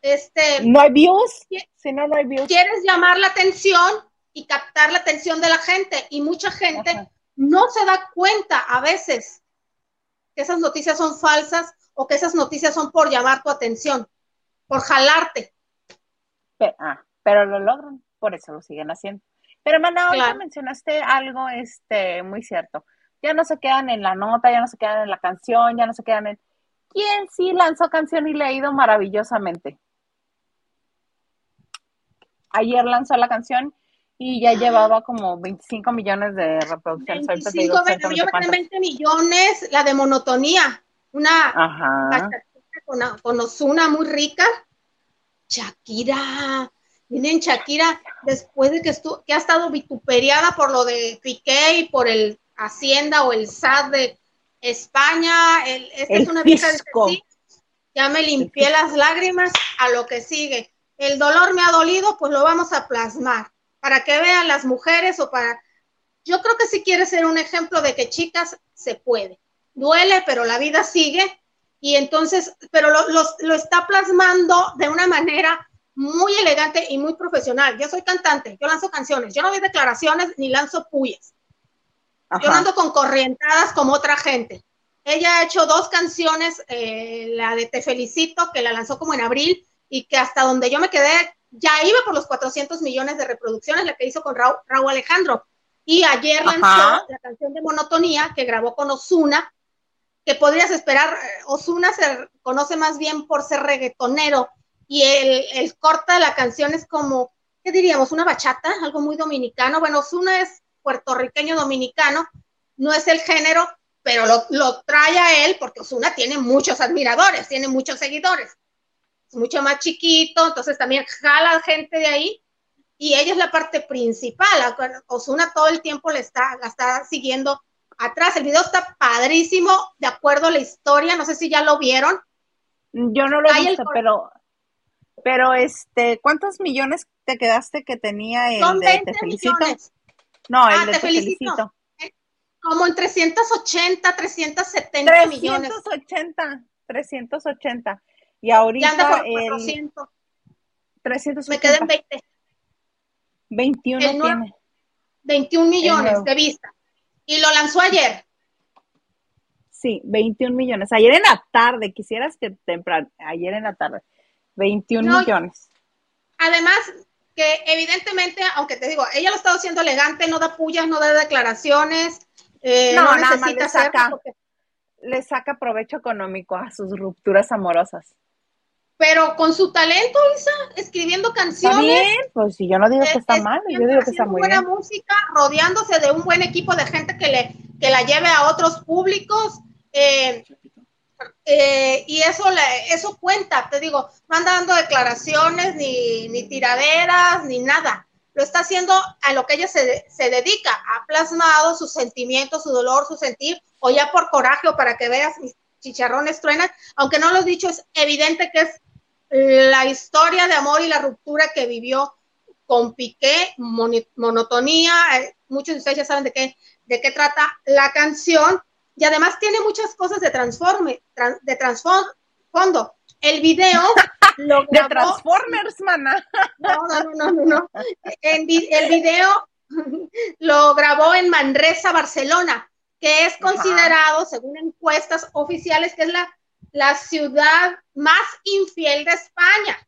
este... No hay views, si no, no hay views. Quieres llamar la atención y captar la atención de la gente, y mucha gente no se da cuenta a veces que esas noticias son falsas o que esas noticias son por llamar tu atención, por jalarte. Pero, ah, pero lo logran, por eso lo siguen haciendo. Pero, hermana, ahorita mencionaste algo este, muy cierto. Ya no se quedan en la nota, ya no se quedan en la canción, ya no se quedan en... ¿Quién sí lanzó canción y le ha ido maravillosamente? Ayer lanzó la canción y ya llevaba como 25 millones de reproducciones. 25, yo me 20 millones, la de monotonía, una con, con Osuna muy rica. Shakira, miren Shakira, después de que, estuvo, que ha estado vituperiada por lo de Piqué y por el Hacienda o el SAT de España, el, esta es una vieja de ya me limpié las lágrimas a lo que sigue. El dolor me ha dolido, pues lo vamos a plasmar para que vean las mujeres o para... Yo creo que si quiere ser un ejemplo de que chicas se puede. Duele, pero la vida sigue y entonces, pero lo, lo, está plasmando de una manera muy elegante y muy profesional. Yo soy cantante, yo lanzo canciones, yo no doy declaraciones ni lanzo puyas. Yo ando con corrientadas como otra gente. Ella ha hecho dos canciones, eh, la de Te Felicito, que la lanzó como en abril, y que hasta donde yo me quedé ya iba por los 400 millones de reproducciones, la que hizo con Raúl, Alejandro. Y ayer lanzó la canción de Monotonía que grabó con Osuna, que podrías esperar. Eh, Osuna se conoce más bien por ser reggaetonero y el, el corte de la canción es como, ¿qué diríamos? Una bachata, algo muy dominicano. Bueno, Osuna es puertorriqueño dominicano, no es el género, pero lo, lo trae a él porque Osuna tiene muchos admiradores, tiene muchos seguidores mucho más chiquito, entonces también jala gente de ahí y ella es la parte principal. Osuna todo el tiempo le está, la está siguiendo atrás. El video está padrísimo, de acuerdo a la historia. No sé si ya lo vieron. Yo no lo he visto, pero, pero este, ¿cuántos millones te quedaste que tenía el de Te Felicito? No, el ah, de Te, felicito. Como en 380, 370 millones. 380, 380. Y ahorita. Ya anda el 300. Me quedan 20. 21 tiene. 21 millones de vistas. Y lo lanzó ayer. Sí, 21 millones. Ayer en la tarde, quisieras que temprano, ayer en la tarde. 21 millones. Además, que evidentemente, aunque te digo, ella lo está haciendo elegante, no da pullas, no da declaraciones. Eh, no, no necesita saca, le saca provecho económico a sus rupturas amorosas pero con su talento, Isa, escribiendo canciones. Está bien, pues si yo no digo que está mal, yo digo que está muy buena música, rodeándose de un buen equipo de gente que le que la lleve a otros públicos. Eh, eh, y eso le, eso cuenta, te digo, no anda dando declaraciones, ni, ni tiraderas, ni nada. Lo está haciendo a lo que ella se, se dedica, ha plasmado sus sentimientos, su dolor, su sentir, o ya por coraje o para que veas mis chicharrones truenan, aunque no lo he dicho, es evidente que es la historia de amor y la ruptura que vivió con Piqué, monotonía, eh, muchos de ustedes ya saben de qué, de qué trata la canción, y además tiene muchas cosas de transforme, de trasfondo. El video lo grabó, de Transformers, mana. No, no, no, no, no. el video lo grabó en Manresa, Barcelona, que es considerado, según encuestas oficiales, que es la la ciudad más infiel de España.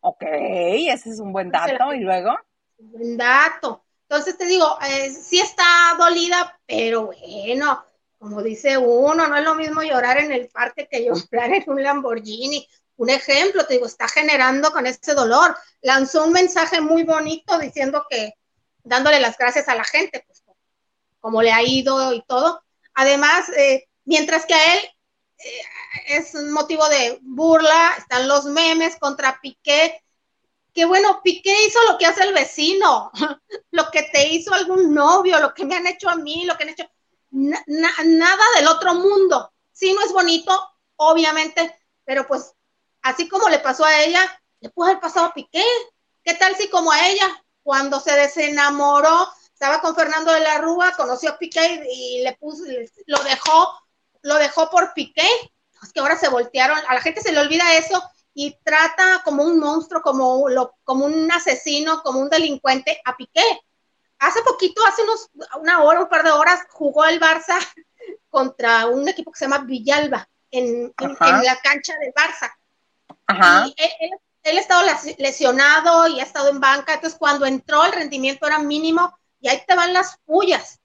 Ok, ese es un buen dato. ¿Y luego? Un buen dato. Entonces te digo, eh, sí está dolida, pero bueno, como dice uno, no es lo mismo llorar en el parque que llorar en un Lamborghini. Un ejemplo, te digo, está generando con ese dolor. Lanzó un mensaje muy bonito diciendo que, dándole las gracias a la gente, pues como le ha ido y todo. Además, eh, Mientras que a él eh, es un motivo de burla, están los memes contra Piqué, que bueno, Piqué hizo lo que hace el vecino, lo que te hizo algún novio, lo que me han hecho a mí, lo que han hecho, nada del otro mundo. Sí, no es bonito, obviamente, pero pues así como le pasó a ella, le pudo haber pasado a Piqué. ¿Qué tal si como a ella, cuando se desenamoró, estaba con Fernando de la Rúa, conoció a Piqué y le puso, lo dejó lo dejó por Piqué, es que ahora se voltearon, a la gente se le olvida eso y trata como un monstruo, como, lo, como un asesino, como un delincuente a Piqué. Hace poquito, hace unos, una hora, un par de horas, jugó el Barça contra un equipo que se llama Villalba en, la cancha del Barça. Ajá. Y él, él, ha estado lesionado y ha estado en banca, entonces cuando entró el rendimiento era mínimo y ahí te van las pullas.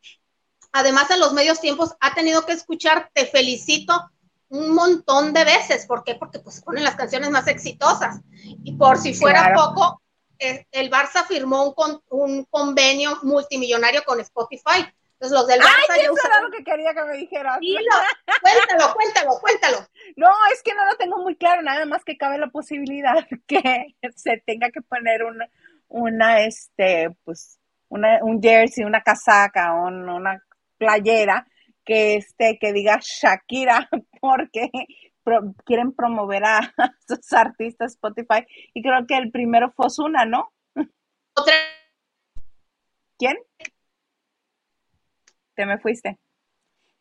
Además, en los medios tiempos ha tenido que escuchar Te felicito un montón de veces. ¿Por qué? Porque pues ponen las canciones más exitosas. Y por si fuera poco, eh, el Barça firmó un, un convenio multimillonario con Spotify. Entonces los del Barça Ay, eso era lo que quería que me dijeras. cuéntalo, cuéntalo, cuéntalo. No, es que no lo tengo muy claro, nada más que cabe la posibilidad que se tenga que poner una, una este, pues, una, un jersey, una casaca, una playera que este, que diga Shakira, porque quieren promover a sus artistas Spotify. Y creo que el primero fue Osuna, ¿no? Otra. ¿Quién? Te me fuiste.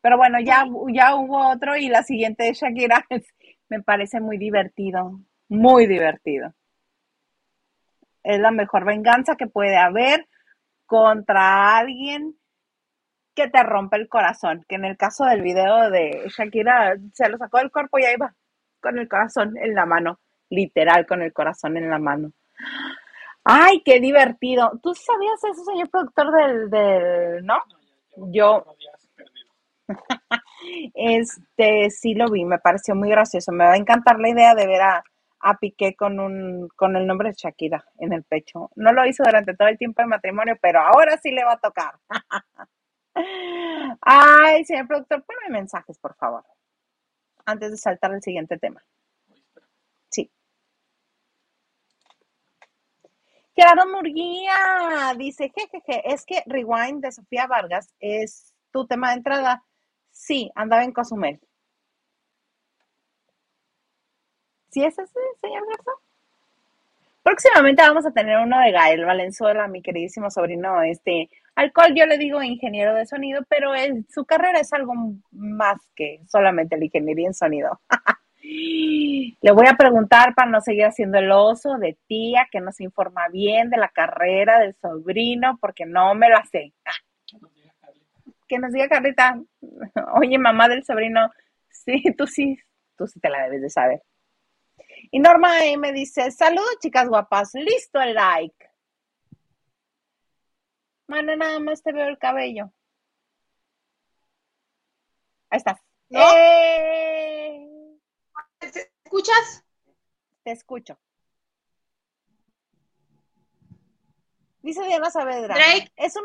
Pero bueno, ya, ya hubo otro y la siguiente de Shakira me parece muy divertido, muy divertido. Es la mejor venganza que puede haber contra alguien que te rompe el corazón, que en el caso del video de Shakira se lo sacó del cuerpo y ahí va, con el corazón en la mano, literal con el corazón en la mano. Ay, qué divertido. ¿Tú sabías eso, señor productor del, del no? Yo este sí lo vi, me pareció muy gracioso. Me va a encantar la idea de ver a, a Piqué con un con el nombre de Shakira en el pecho. No lo hizo durante todo el tiempo de matrimonio, pero ahora sí le va a tocar. Ay, señor productor, ponme mensajes, por favor, antes de saltar al siguiente tema. Sí. Gerardo Murguía dice, jejeje, es que Rewind de Sofía Vargas es tu tema de entrada. Sí, andaba en Cozumel. ¿Sí es ese, señor Garza? Próximamente vamos a tener uno de Gael Valenzuela, mi queridísimo sobrino, este, al cual yo le digo ingeniero de sonido, pero su carrera es algo más que solamente la ingeniería en sonido. le voy a preguntar para no seguir haciendo el oso de tía que nos informa bien de la carrera del sobrino, porque no me la sé. que nos diga Carlita, oye mamá del sobrino, sí, tú sí, tú sí te la debes de saber. Y Norma me dice, saludos chicas guapas, listo el like. Mana, nada más te veo el cabello. Ahí estás. ¡Eh! ¿Te escuchas? Te escucho. Dice Diana Saavedra. Drake. Es un,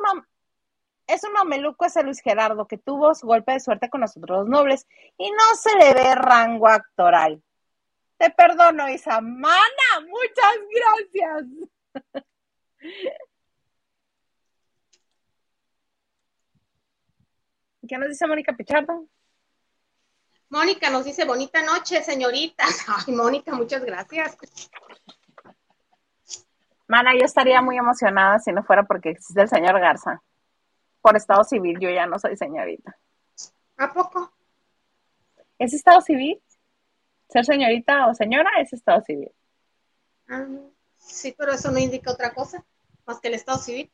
es un mameluco ese Luis Gerardo que tuvo su golpe de suerte con los otros nobles y no se le ve rango actoral. Te perdono, Isa. Mana, muchas gracias. ¿Qué nos dice Mónica Pichardo? Mónica nos dice bonita noche, señorita. Ay, Mónica, muchas gracias. Mana, yo estaría muy emocionada si no fuera porque existe el señor Garza. Por estado civil, yo ya no soy señorita. ¿A poco? ¿Es estado civil? Ser señorita o señora es estado civil. Ah, sí, pero eso no indica otra cosa más que el estado civil.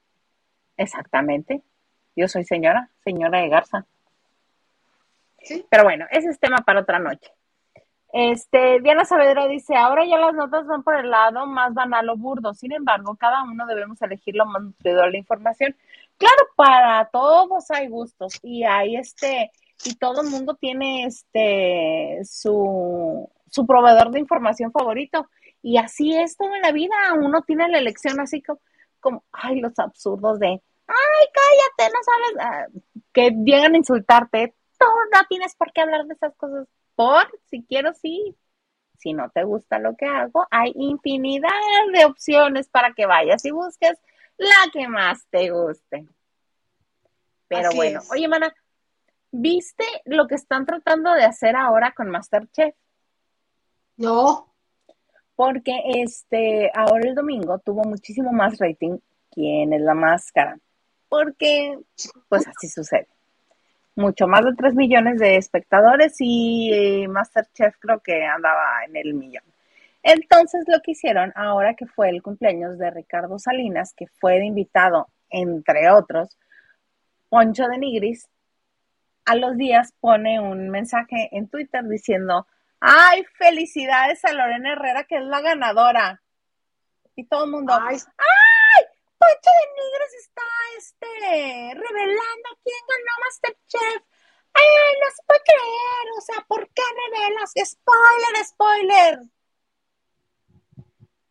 Exactamente. Yo soy señora, señora de Garza. Sí. Pero bueno, ese es tema para otra noche. Este, Diana Saavedra dice, ahora ya las notas van por el lado más banal o burdo, sin embargo, cada uno debemos elegir lo más nutridor de la información. Claro, para todos hay gustos y hay este, y todo el mundo tiene este su, su proveedor de información favorito. Y así es todo en la vida. Uno tiene la elección así como, como ay, los absurdos de, ay, cállate, no sabes, ah, que llegan a insultarte. Tú no tienes por qué hablar de esas cosas. Por, si quiero, sí. Si no te gusta lo que hago, hay infinidad de opciones para que vayas y busques la que más te guste. Pero bueno, oye, mana, ¿Viste lo que están tratando de hacer ahora con Masterchef? No. Porque este, ahora el domingo tuvo muchísimo más rating quién es la máscara. Porque, pues así sucede. Mucho más de 3 millones de espectadores y eh, Masterchef creo que andaba en el millón. Entonces lo que hicieron ahora que fue el cumpleaños de Ricardo Salinas, que fue de invitado, entre otros, Poncho de Nigris, a los días pone un mensaje en Twitter diciendo, ay, felicidades a Lorena Herrera, que es la ganadora. Y todo el mundo, ay, ¡ay! Poncho de Nigres está este, revelando quién ganó Masterchef. ¡Ay, no se puede creer! O sea, ¿por qué revelas? ¡Spoiler, spoiler!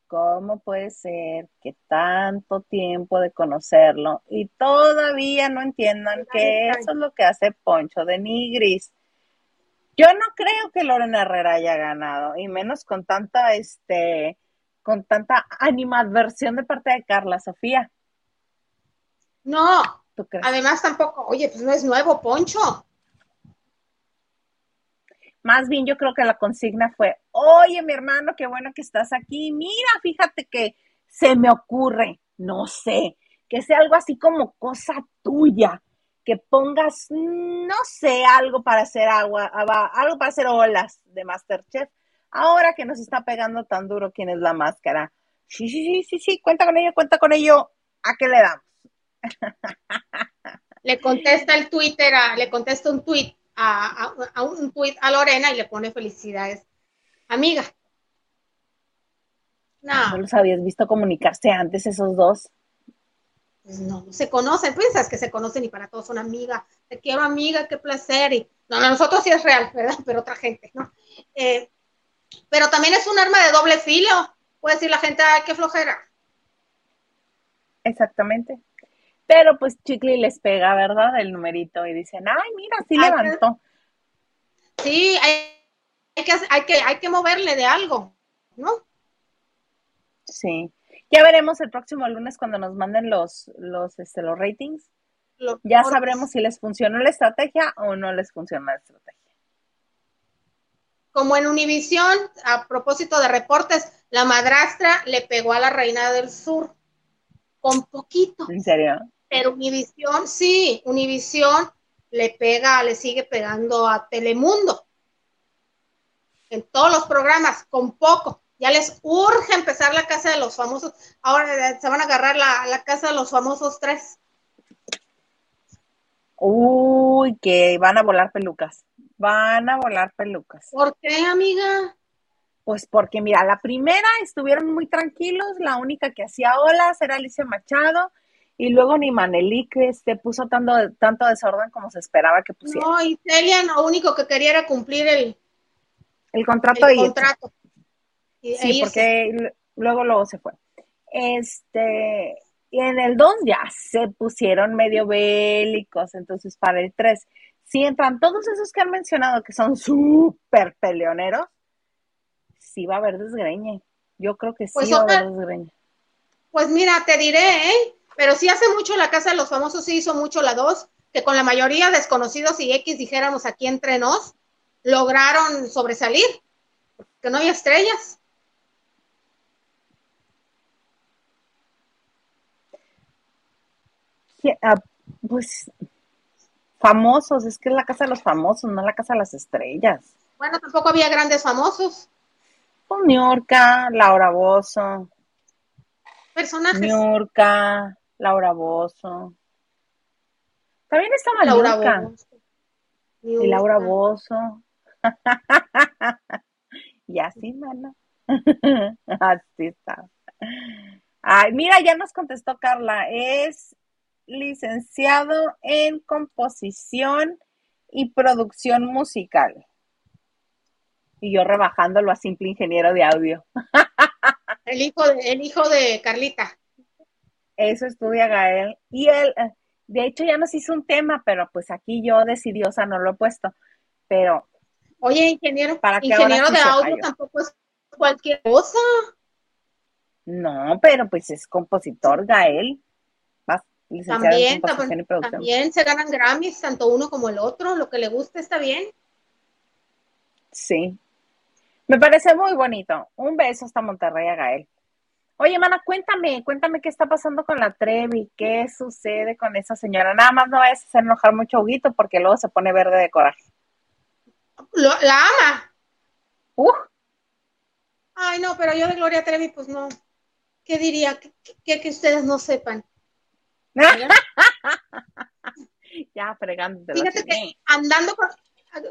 ¿Cómo puede ser que tanto tiempo de conocerlo y todavía no entiendan que eso es lo que hace Poncho de Nigris? Yo no creo que Lorena Herrera haya ganado, y menos con tanta, este, con tanta animadversión de parte de Carla Sofía. No, además tampoco, oye, pues no es nuevo Poncho. Más bien yo creo que la consigna fue, oye mi hermano, qué bueno que estás aquí. Mira, fíjate que se me ocurre, no sé, que sea algo así como cosa tuya, que pongas, no sé, algo para hacer agua, algo para hacer olas de Masterchef. Ahora que nos está pegando tan duro quién es la máscara. Sí, sí, sí, sí, sí, cuenta con ello, cuenta con ello. ¿A qué le damos? Le contesta el Twitter, le contesta un tweet a, un tweet a Lorena y le pone felicidades. Amiga. No. ¿No los habías visto comunicarse antes esos dos? Pues no, se conocen, piensas que se conocen y para todos son amigas. Te quiero amiga, qué placer. Y, no, nosotros sí es real, ¿verdad? Pero otra gente, ¿no? Eh, pero también es un arma de doble filo. Puede decir la gente, ay, qué flojera. Exactamente. Pero pues Chicli les pega, ¿verdad? El numerito y dicen, ay, mira, sí levantó. Sí, hay, que, hay, que, hay que moverle de algo, ¿no? Sí. Ya veremos el próximo lunes cuando nos manden los, los, este, los ratings. ya sabremos si les funcionó la estrategia o no les funcionó la estrategia. Como en Univisión, a propósito de reportes, la madrastra le pegó a la reina del sur con poquito. ¿En serio? Pero Univisión, sí, Univisión le pega, le sigue pegando a Telemundo. En todos los programas, con poco. Ya les urge empezar la casa de los famosos. Ahora se van a agarrar la, casa de los famosos tres. Uy, que van a volar pelucas. Van a volar pelucas. ¿Por qué, amiga? Pues porque, mira, la primera estuvieron muy tranquilos, la única que hacía olas era Alicia Machado, y luego ni Manelik puso tanto, tanto desorden como se esperaba que pusiera. No, y Celia lo único que quería era cumplir el, el contrato. El contrato. sí, porque luego, luego se fue. Este, y en el 2 ya se pusieron medio bélicos, entonces para el 3, si entran todos esos que han mencionado que son súper peleoneros, sí va a haber desgreñe. Yo creo que sí pues va a haber desgreñe. Pues mira, te diré, ¿eh? Pero sí hace mucho la Casa de los Famosos, sí hizo mucho la 2, que con la mayoría desconocidos y X, dijéramos aquí entre nos, lograron sobresalir, porque no había estrellas. Ah, pues famosos, es que es la casa de los famosos, no la casa de las estrellas. Bueno, tampoco había grandes famosos. Con Niurka, Laura Bozo. Personajes. Niurka, Laura Bozo. También estaba Laura Bozo. Y Laura Bozo. y así, mano. así está. Ay, mira, ya nos contestó Carla. Es licenciado en composición y producción musical. Y yo rebajándolo a simple ingeniero de audio. el hijo de, el hijo de Carlita. Eso estudia Gael. Y él, eh, de hecho, ya nos hizo un tema, pero pues aquí yo decidiosa no lo he puesto. Pero. Oye, ingeniero, para ingeniero de audio tampoco es cualquier cosa. No, pero pues es compositor Gael. también, también se ganan Grammys, tanto uno como el otro. Lo que le gusta está bien. Sí. Me parece muy bonito. Un beso hasta Monterrey a Gael. Oye, mana, cuéntame, cuéntame qué está pasando con la Trevi, qué sucede con esa señora. Nada más no vayas a hacer enojar mucho a porque luego se pone verde de coraje. la ama. Uh. Ay, no, pero yo de Gloria Trevi, pues no. ¿Qué diría? Que, que, ustedes no sepan. Ya fregándote. Fíjate que andando con,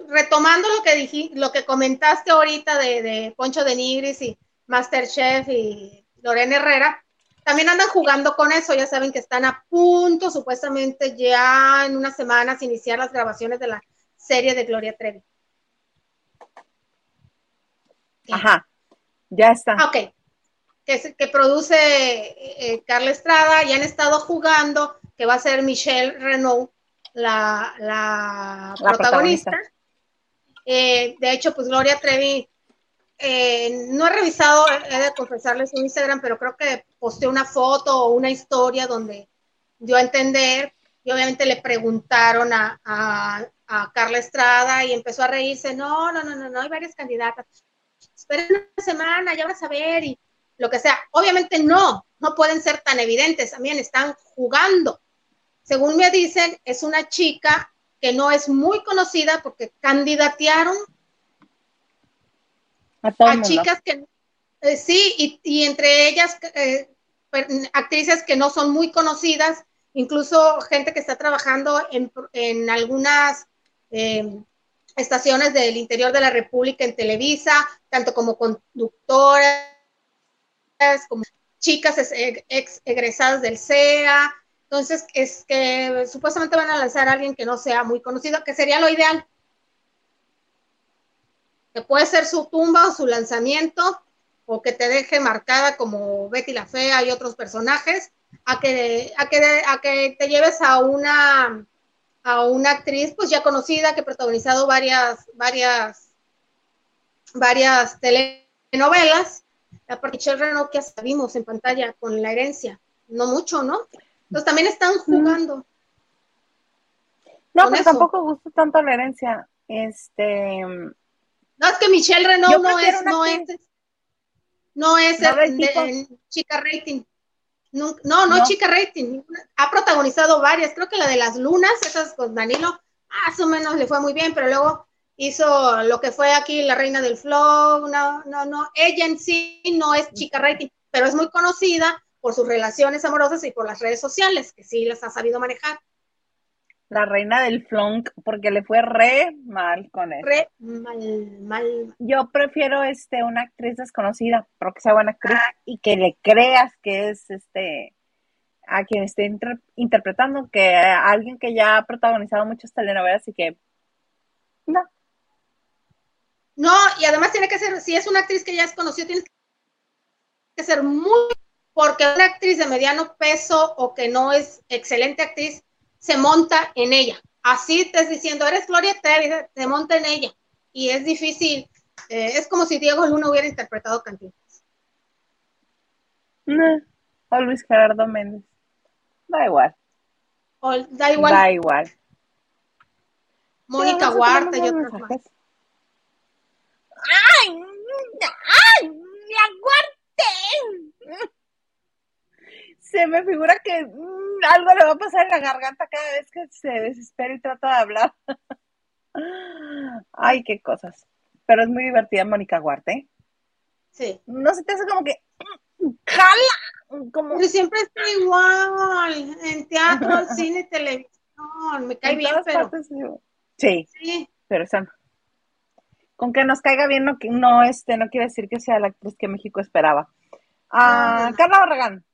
retomando lo que dije, lo que comentaste ahorita de, de Poncho de Nigris y Masterchef y Lorena Herrera, también andan jugando con eso, ya saben que están a punto, supuestamente ya en unas semanas, iniciar las grabaciones de la serie de Gloria Trevi. Ajá, ya está. Ah, ok, que, que produce eh, Carla Estrada, ya han estado jugando, que va a ser Michelle Renault, la, la, protagonista. Eh, de hecho, pues Gloria Trevi eh, no he revisado, he de confesarles su Instagram, pero creo que posteó una foto o una historia donde dio a entender y obviamente le preguntaron a, Carla Estrada y empezó a reírse, no, no, no, no, hay varias candidatas. Esperen una semana, ya vas a ver y lo que sea. Obviamente no, no pueden ser tan evidentes, también están jugando. Según me dicen, es una chica que no es muy conocida porque candidatearon a, chicas que eh, sí, y, entre ellas eh, actrices que no son muy conocidas, incluso gente que está trabajando en, algunas eh, estaciones del interior de la República en Televisa, tanto como conductoras, como chicas ex, egresadas del CEA. Entonces, es que supuestamente van a lanzar a alguien que no sea muy conocido, que sería lo ideal, puede ser su tumba o su lanzamiento, o que te deje marcada como Betty la Fea y otros personajes, a que, a que, a que te lleves a una, a una actriz pues ya conocida que ha protagonizado varias, varias, varias telenovelas. La Michelle Renault que hasta vimos en pantalla con la herencia, no mucho, ¿no? Entonces también están jugando. No, pero tampoco gusta tanto la herencia. Este, no, es que Michelle Renault no es, no es, no es, chica rating. No, no, chica rating. Ha protagonizado varias. Creo que la de las lunas, esas con Danilo, más o menos le fue muy bien, pero luego hizo lo que fue aquí la reina del flow. No, no, no. Ella en sí no es chica rating, pero es muy conocida por sus relaciones amorosas y por las redes sociales, que sí las ha sabido manejar la reina del flunk, porque le fue re mal con él. Re mal, mal. Yo prefiero este una actriz desconocida, pero que sea buena actriz ah. y que le creas que es este a quien esté interpretando, que a alguien que ya ha protagonizado muchas telenovelas y que no. No, y además tiene que ser, si es una actriz que ya es conocida, tiene que ser muy, porque una actriz de mediano peso o que no es excelente actriz, se monta en ella. Así te diciendo, eres Gloria Trevi, se monta en ella. Y es difícil. Eh, es como si Diego Luna hubiera interpretado Cantinflas. No, o Luis Gerardo Méndez. Da igual. da igual. Da igual. Mónica Huarta y otros más. ¡Ay! ¡Ay! ¡Me aguarte! Se me figura que algo le va a pasar en la garganta cada vez que se desespera y trata de hablar. Ay, qué cosas. Pero es muy divertida Mónica Guarte. Sí. No se te hace como que jala. Como... siempre está igual. En teatro, cine, televisión. Me cae bien, pero. Sí. Sí. Pero no. Con que nos caiga bien no, no, este, no quiere decir que sea la actriz que México esperaba. Ah, Carla Barragán.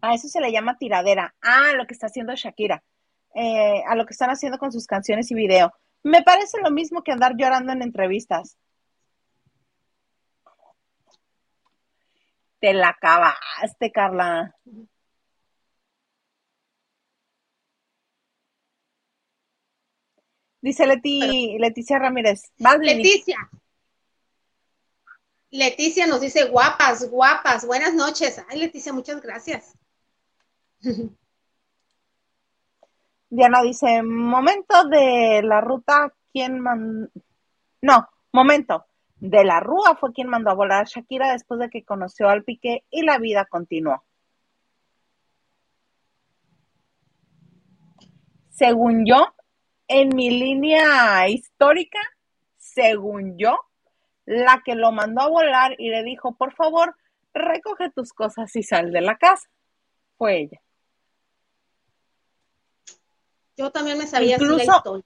A eso se le llama tiradera. Ah, lo que está haciendo Shakira. Eh, a lo que están haciendo con sus canciones y video. Me parece lo mismo que andar llorando en entrevistas. Te la acabaste, Carla. Dice Leti, Leticia Ramírez. Leticia. Leticia nos dice guapas, guapas. Buenas noches. Ay, Leticia, muchas gracias. Diana dice, momento de la ruta, ¿quién mandó? No, momento. De la Rúa fue quien mandó a volar a Shakira después de que conoció al Piqué y la vida continuó. Según yo, en mi línea histórica, según yo, la que lo mandó a volar y le dijo, por favor, recoge tus cosas y sal de la casa, fue ella. Yo también me sabía Incluso- así la historia.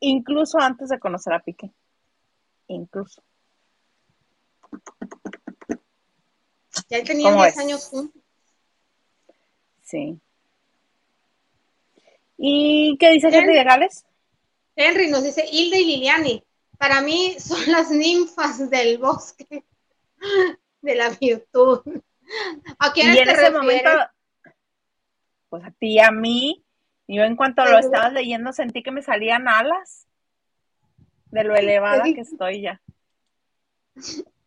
Incluso antes de conocer a Piqué. Incluso. Ya tenían ¿Cómo 10 es? años juntos. Sí. ¿Y qué dice Bien. Henry de Gales? Henry nos dice, Hilda y Liliani, para mí son las ninfas del bosque de la virtud. ¿A quiénes Y en te ese refieres? momento, pues a ti y a mí, yo en cuanto lo estabas leyendo sentí que me salían alas de lo elevada que estoy ya.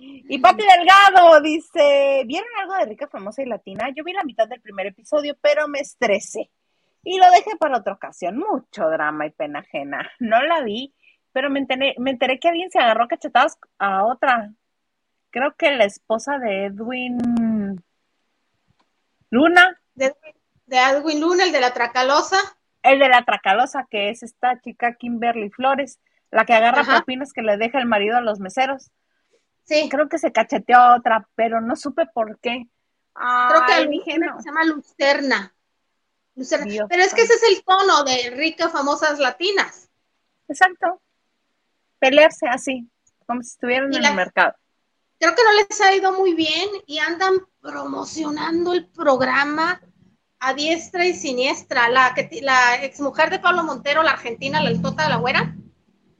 Y Pati Delgado dice, ¿vieron algo de Rica, Famosa y Latina? Yo vi la mitad del primer episodio, pero me estresé. Y lo dejé para otra ocasión. Mucho drama y pena ajena. No la vi, pero me enteré, me enteré que alguien se agarró a cachetadas a otra. Creo que la esposa de Edwin Luna, De, de Edwin Luna, el de la Tracalosa. el de la Tracalosa, que es esta chica Kimberly Flores, la que agarra Ajá. propinas que le deja el marido a los meseros. Sí, Creo que se cacheteó a otra, pero no supe por qué. creo que dije, no. que se llama Lucerna. Lucerna. Dios Pero es que ese es el tono de Rica, famosas latinas. Exacto. Pelearse así, como si estuvieran Y en la- el mercado. Creo que no les ha ido muy bien y andan promocionando el programa a diestra y siniestra. La, que, la exmujer de Pablo Montero, la argentina, la altota de la güera,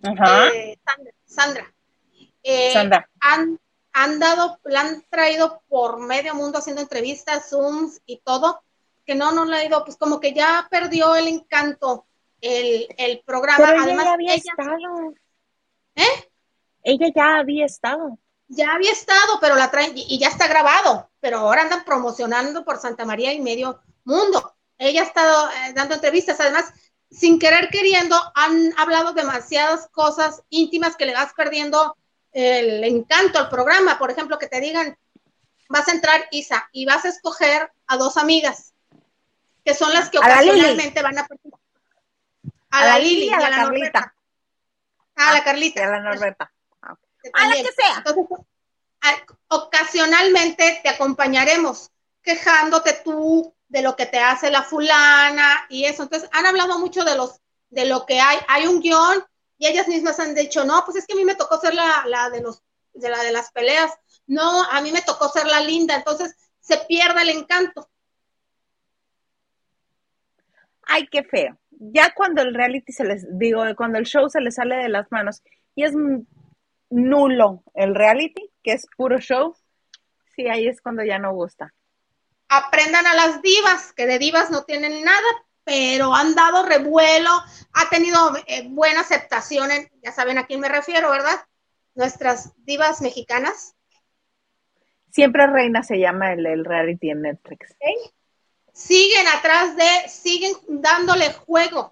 Ajá. eh, Sandra. Sandra. Eh, Sandra. han, han dado, la han traído por medio mundo haciendo entrevistas, Zooms y todo, que no, no le ha ido, pues como que ya perdió el encanto el, el programa. Pero ella Además, ya había ella estado. ¿Eh? Ella ya había estado. ya había estado, pero la traen, y y ya está grabado, pero ahora andan promocionando por Santa María y medio mundo. Ella ha estado eh, dando entrevistas, además, sin querer queriendo, han hablado demasiadas cosas íntimas que le vas perdiendo el encanto al programa. Por ejemplo, que te digan, vas a entrar Isa y vas a escoger a dos amigas, que son las que A ocasionalmente van a participar. A, la Lili y a la la Carlita. Norberta. Ah, la Carlita. a la Norberta. Ah, A la que sea. Entonces, a- ocasionalmente te acompañaremos quejándote tú de lo que te hace la fulana y eso. Entonces, han hablado mucho de los de lo que hay. Hay un guion y ellas mismas han dicho, no, pues es que a mí me tocó ser la, la de los de la de las peleas. No, a mí me tocó ser la linda. Entonces, se pierde el encanto. Ay, qué feo. Ya cuando el reality se les, digo, cuando el show se les sale de las manos y es nulo el reality, que es puro show, sí, ahí es cuando ya no gusta. Aprendan a las divas, que de divas no tienen nada, pero han dado revuelo, ha tenido eh, buena aceptación, en- ya saben a quién me refiero, ¿verdad? Nuestras divas mexicanas. Siempre Reina se llama el, el reality en Netflix. Siguen atrás de, siguen dándole juego.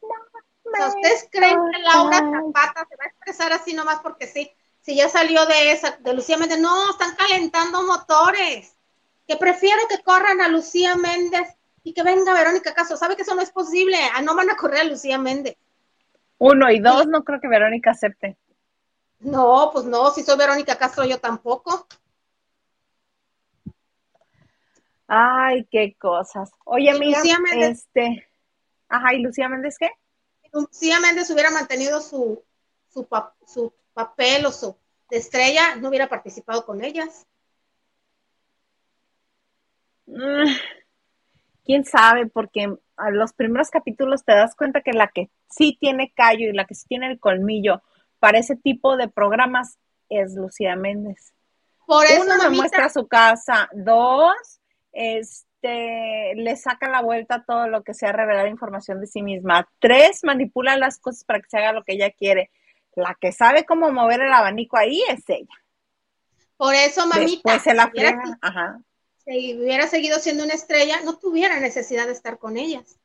O sea, ¿Ustedes creen que Laura Zapata se va a expresar así nomás porque sí? Si ya salió de esa, de Lucía Méndez, no, están calentando motores. Que prefiero que corran a Lucía Méndez y que venga Verónica Castro. ¿Sabe que eso no es posible? Ah, no van a correr a Lucía Méndez. Uno y dos, no creo que Verónica acepte. No, pues no, si soy Verónica Castro, yo tampoco. Ay, qué cosas. Oye, amiga, Lucía Méndez- este, ajá, ¿y Lucía Méndez qué? Lucía Méndez hubiera mantenido su, su, su papel o su de estrella, no hubiera participado con ellas. ¿Quién sabe? Porque a los primeros capítulos te das cuenta que la que sí tiene callo y la que sí tiene el colmillo para ese tipo de programas es Lucía Méndez. Por eso, Uno, muestra su casa. Dos, este, le saca la vuelta a todo lo que sea revelar información de sí misma. Tres, manipula las cosas para que se haga lo que ella quiere. La que sabe cómo mover el abanico ahí es ella. por eso, mamita, Después se la friega. Ajá. Si hubiera seguido siendo una estrella, no tuviera necesidad de estar con ellas.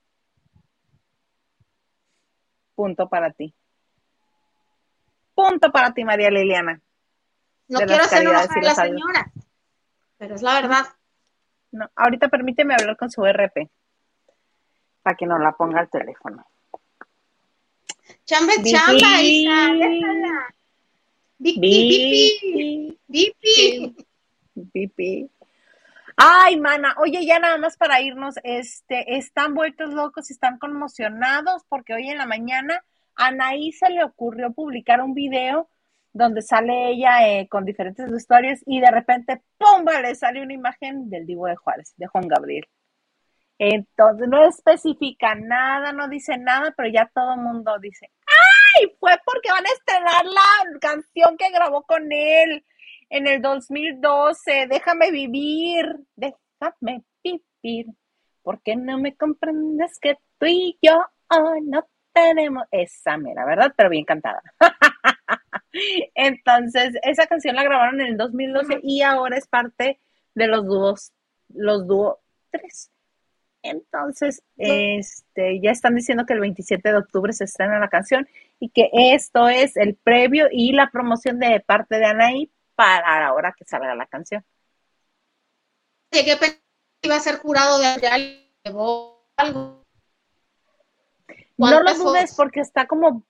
Punto para ti. Punto para ti, María Liliana. No De quiero hacer enojar a la señora, pero es la verdad. No, ahorita permíteme hablar con su RP para que nos la ponga al teléfono. Vicky. chamba, Isa, déjala. Vicky, Vipi, Vicky. Vipi. Ay, mana, oye, ya nada más para irnos, este, están vueltos locos, están conmocionados porque hoy en la mañana a Anaí se le ocurrió publicar un video donde sale ella eh, con diferentes historias y de repente, ¡pumba! le sale una imagen del Divo de Juárez, de Juan Gabriel. Entonces no especifica nada, no dice nada, pero ya todo el mundo dice, ¡ay! Fue porque van a estrenar la canción que grabó con él en el 2012, Déjame vivir, déjame vivir, porque no me comprendes que tú y yo no tenemos esa mera, ¿verdad? Pero bien cantada. Entonces, esa canción la grabaron en el 2012 y ahora es parte de los dúos, los dúos 3. Entonces, este, ya están diciendo que el 27 de octubre se estrena la canción y que esto es el previo y la promoción de parte de Anaí para la hora que salga la canción. ¿Qué iba a ser jurado de algo? No lo dudes porque está como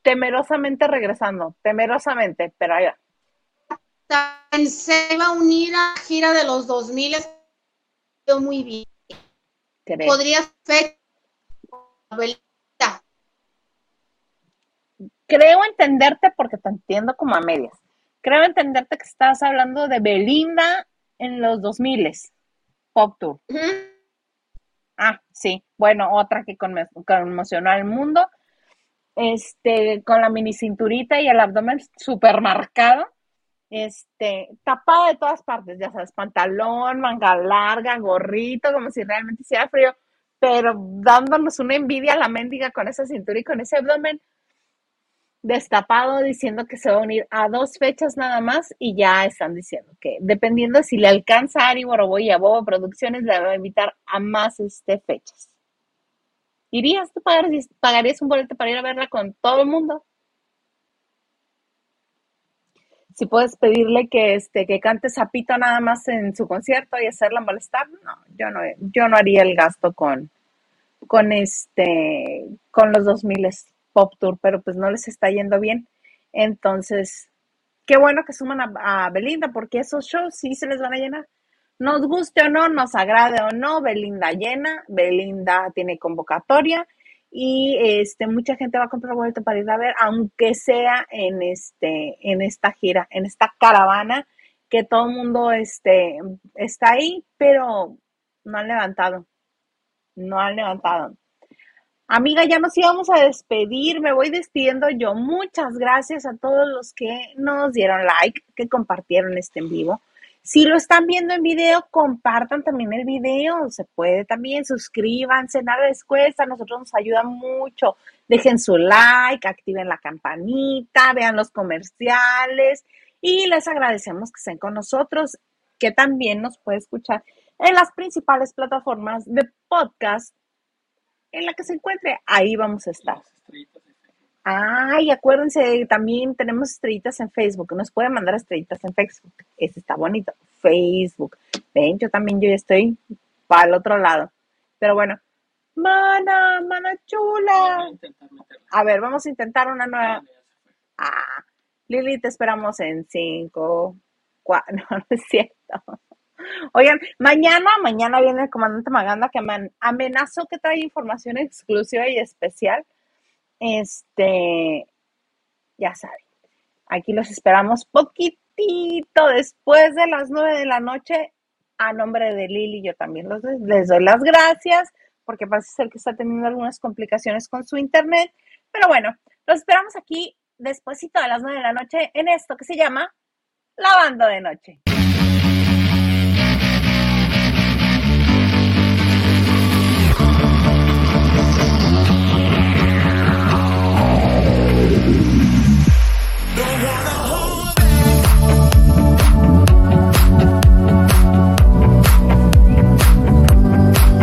temerosamente regresando, temerosamente, pero ahí va. Se iba a unir a la gira de los 2000, muy bien. Podría ser Creo entenderte porque te entiendo como a medias. Creo entenderte que estás hablando de Belinda en los 2000 Pop Tour. Ah, sí. Bueno, otra que conmocionó al mundo este, con la mini cinturita y el abdomen súper marcado, este, tapada de todas partes, ya sabes, pantalón, manga larga, gorrito, como si realmente hiciera frío, pero dándonos una envidia a la mendiga con esa cintura y con ese abdomen destapado diciendo que se va a unir a dos fechas nada más y ya están diciendo que dependiendo si le alcanza a Ari Boroboy y a Bobo Producciones le va a invitar a más este, fechas. ¿Irías tú pagarías, pagarías un boleto para ir a verla con todo el mundo? Si puedes pedirle que este que cante Zapito nada más en su concierto y hacerla molestar, no, yo no, yo no haría el gasto con, con este, con los 2000 Pop Tour, pero pues no les está yendo bien. Entonces, qué bueno que suman a, Belinda, porque esos shows sí se les van a llenar. Nos guste o no, nos agrade o no, Belinda llena, Belinda tiene convocatoria y este mucha gente va a comprar boleto para ir a ver, aunque sea en este en esta gira, en esta caravana que todo el mundo este está ahí, pero no han levantado. No han levantado. Amiga, ya nos íbamos a despedir, me voy despidiendo yo. Muchas gracias a todos los que nos dieron like, que compartieron este en vivo. Si lo están viendo en video, compartan también el video. Se puede también, suscríbanse, nada les cuesta, nosotros nos ayuda mucho. Dejen su like, activen la campanita, vean los comerciales y les agradecemos que estén con nosotros, que también nos puede escuchar en las principales plataformas de podcast en la que se encuentre. Ahí vamos a estar. Ay, acuérdense, también tenemos estrellitas en Facebook. Nos pueden mandar estrellitas en Facebook. Ese está bonito. Facebook. Ven, yo también yo estoy para el otro lado. Pero bueno. Mana, mana chula. A ver, vamos a intentar una nueva. Ah, Lili, te esperamos en cinco, cuatro, no, no es cierto. Oigan, mañana, mañana viene el comandante Maganda que amenazó que trae información exclusiva y especial este, ya saben, aquí los esperamos poquitito después de las nueve de la noche. A nombre de Lili, yo también los, les doy las gracias porque parece ser que está teniendo algunas complicaciones con su internet. Pero bueno, los esperamos aquí despuesito de las nueve de la noche en esto que se llama Lavando de Noche.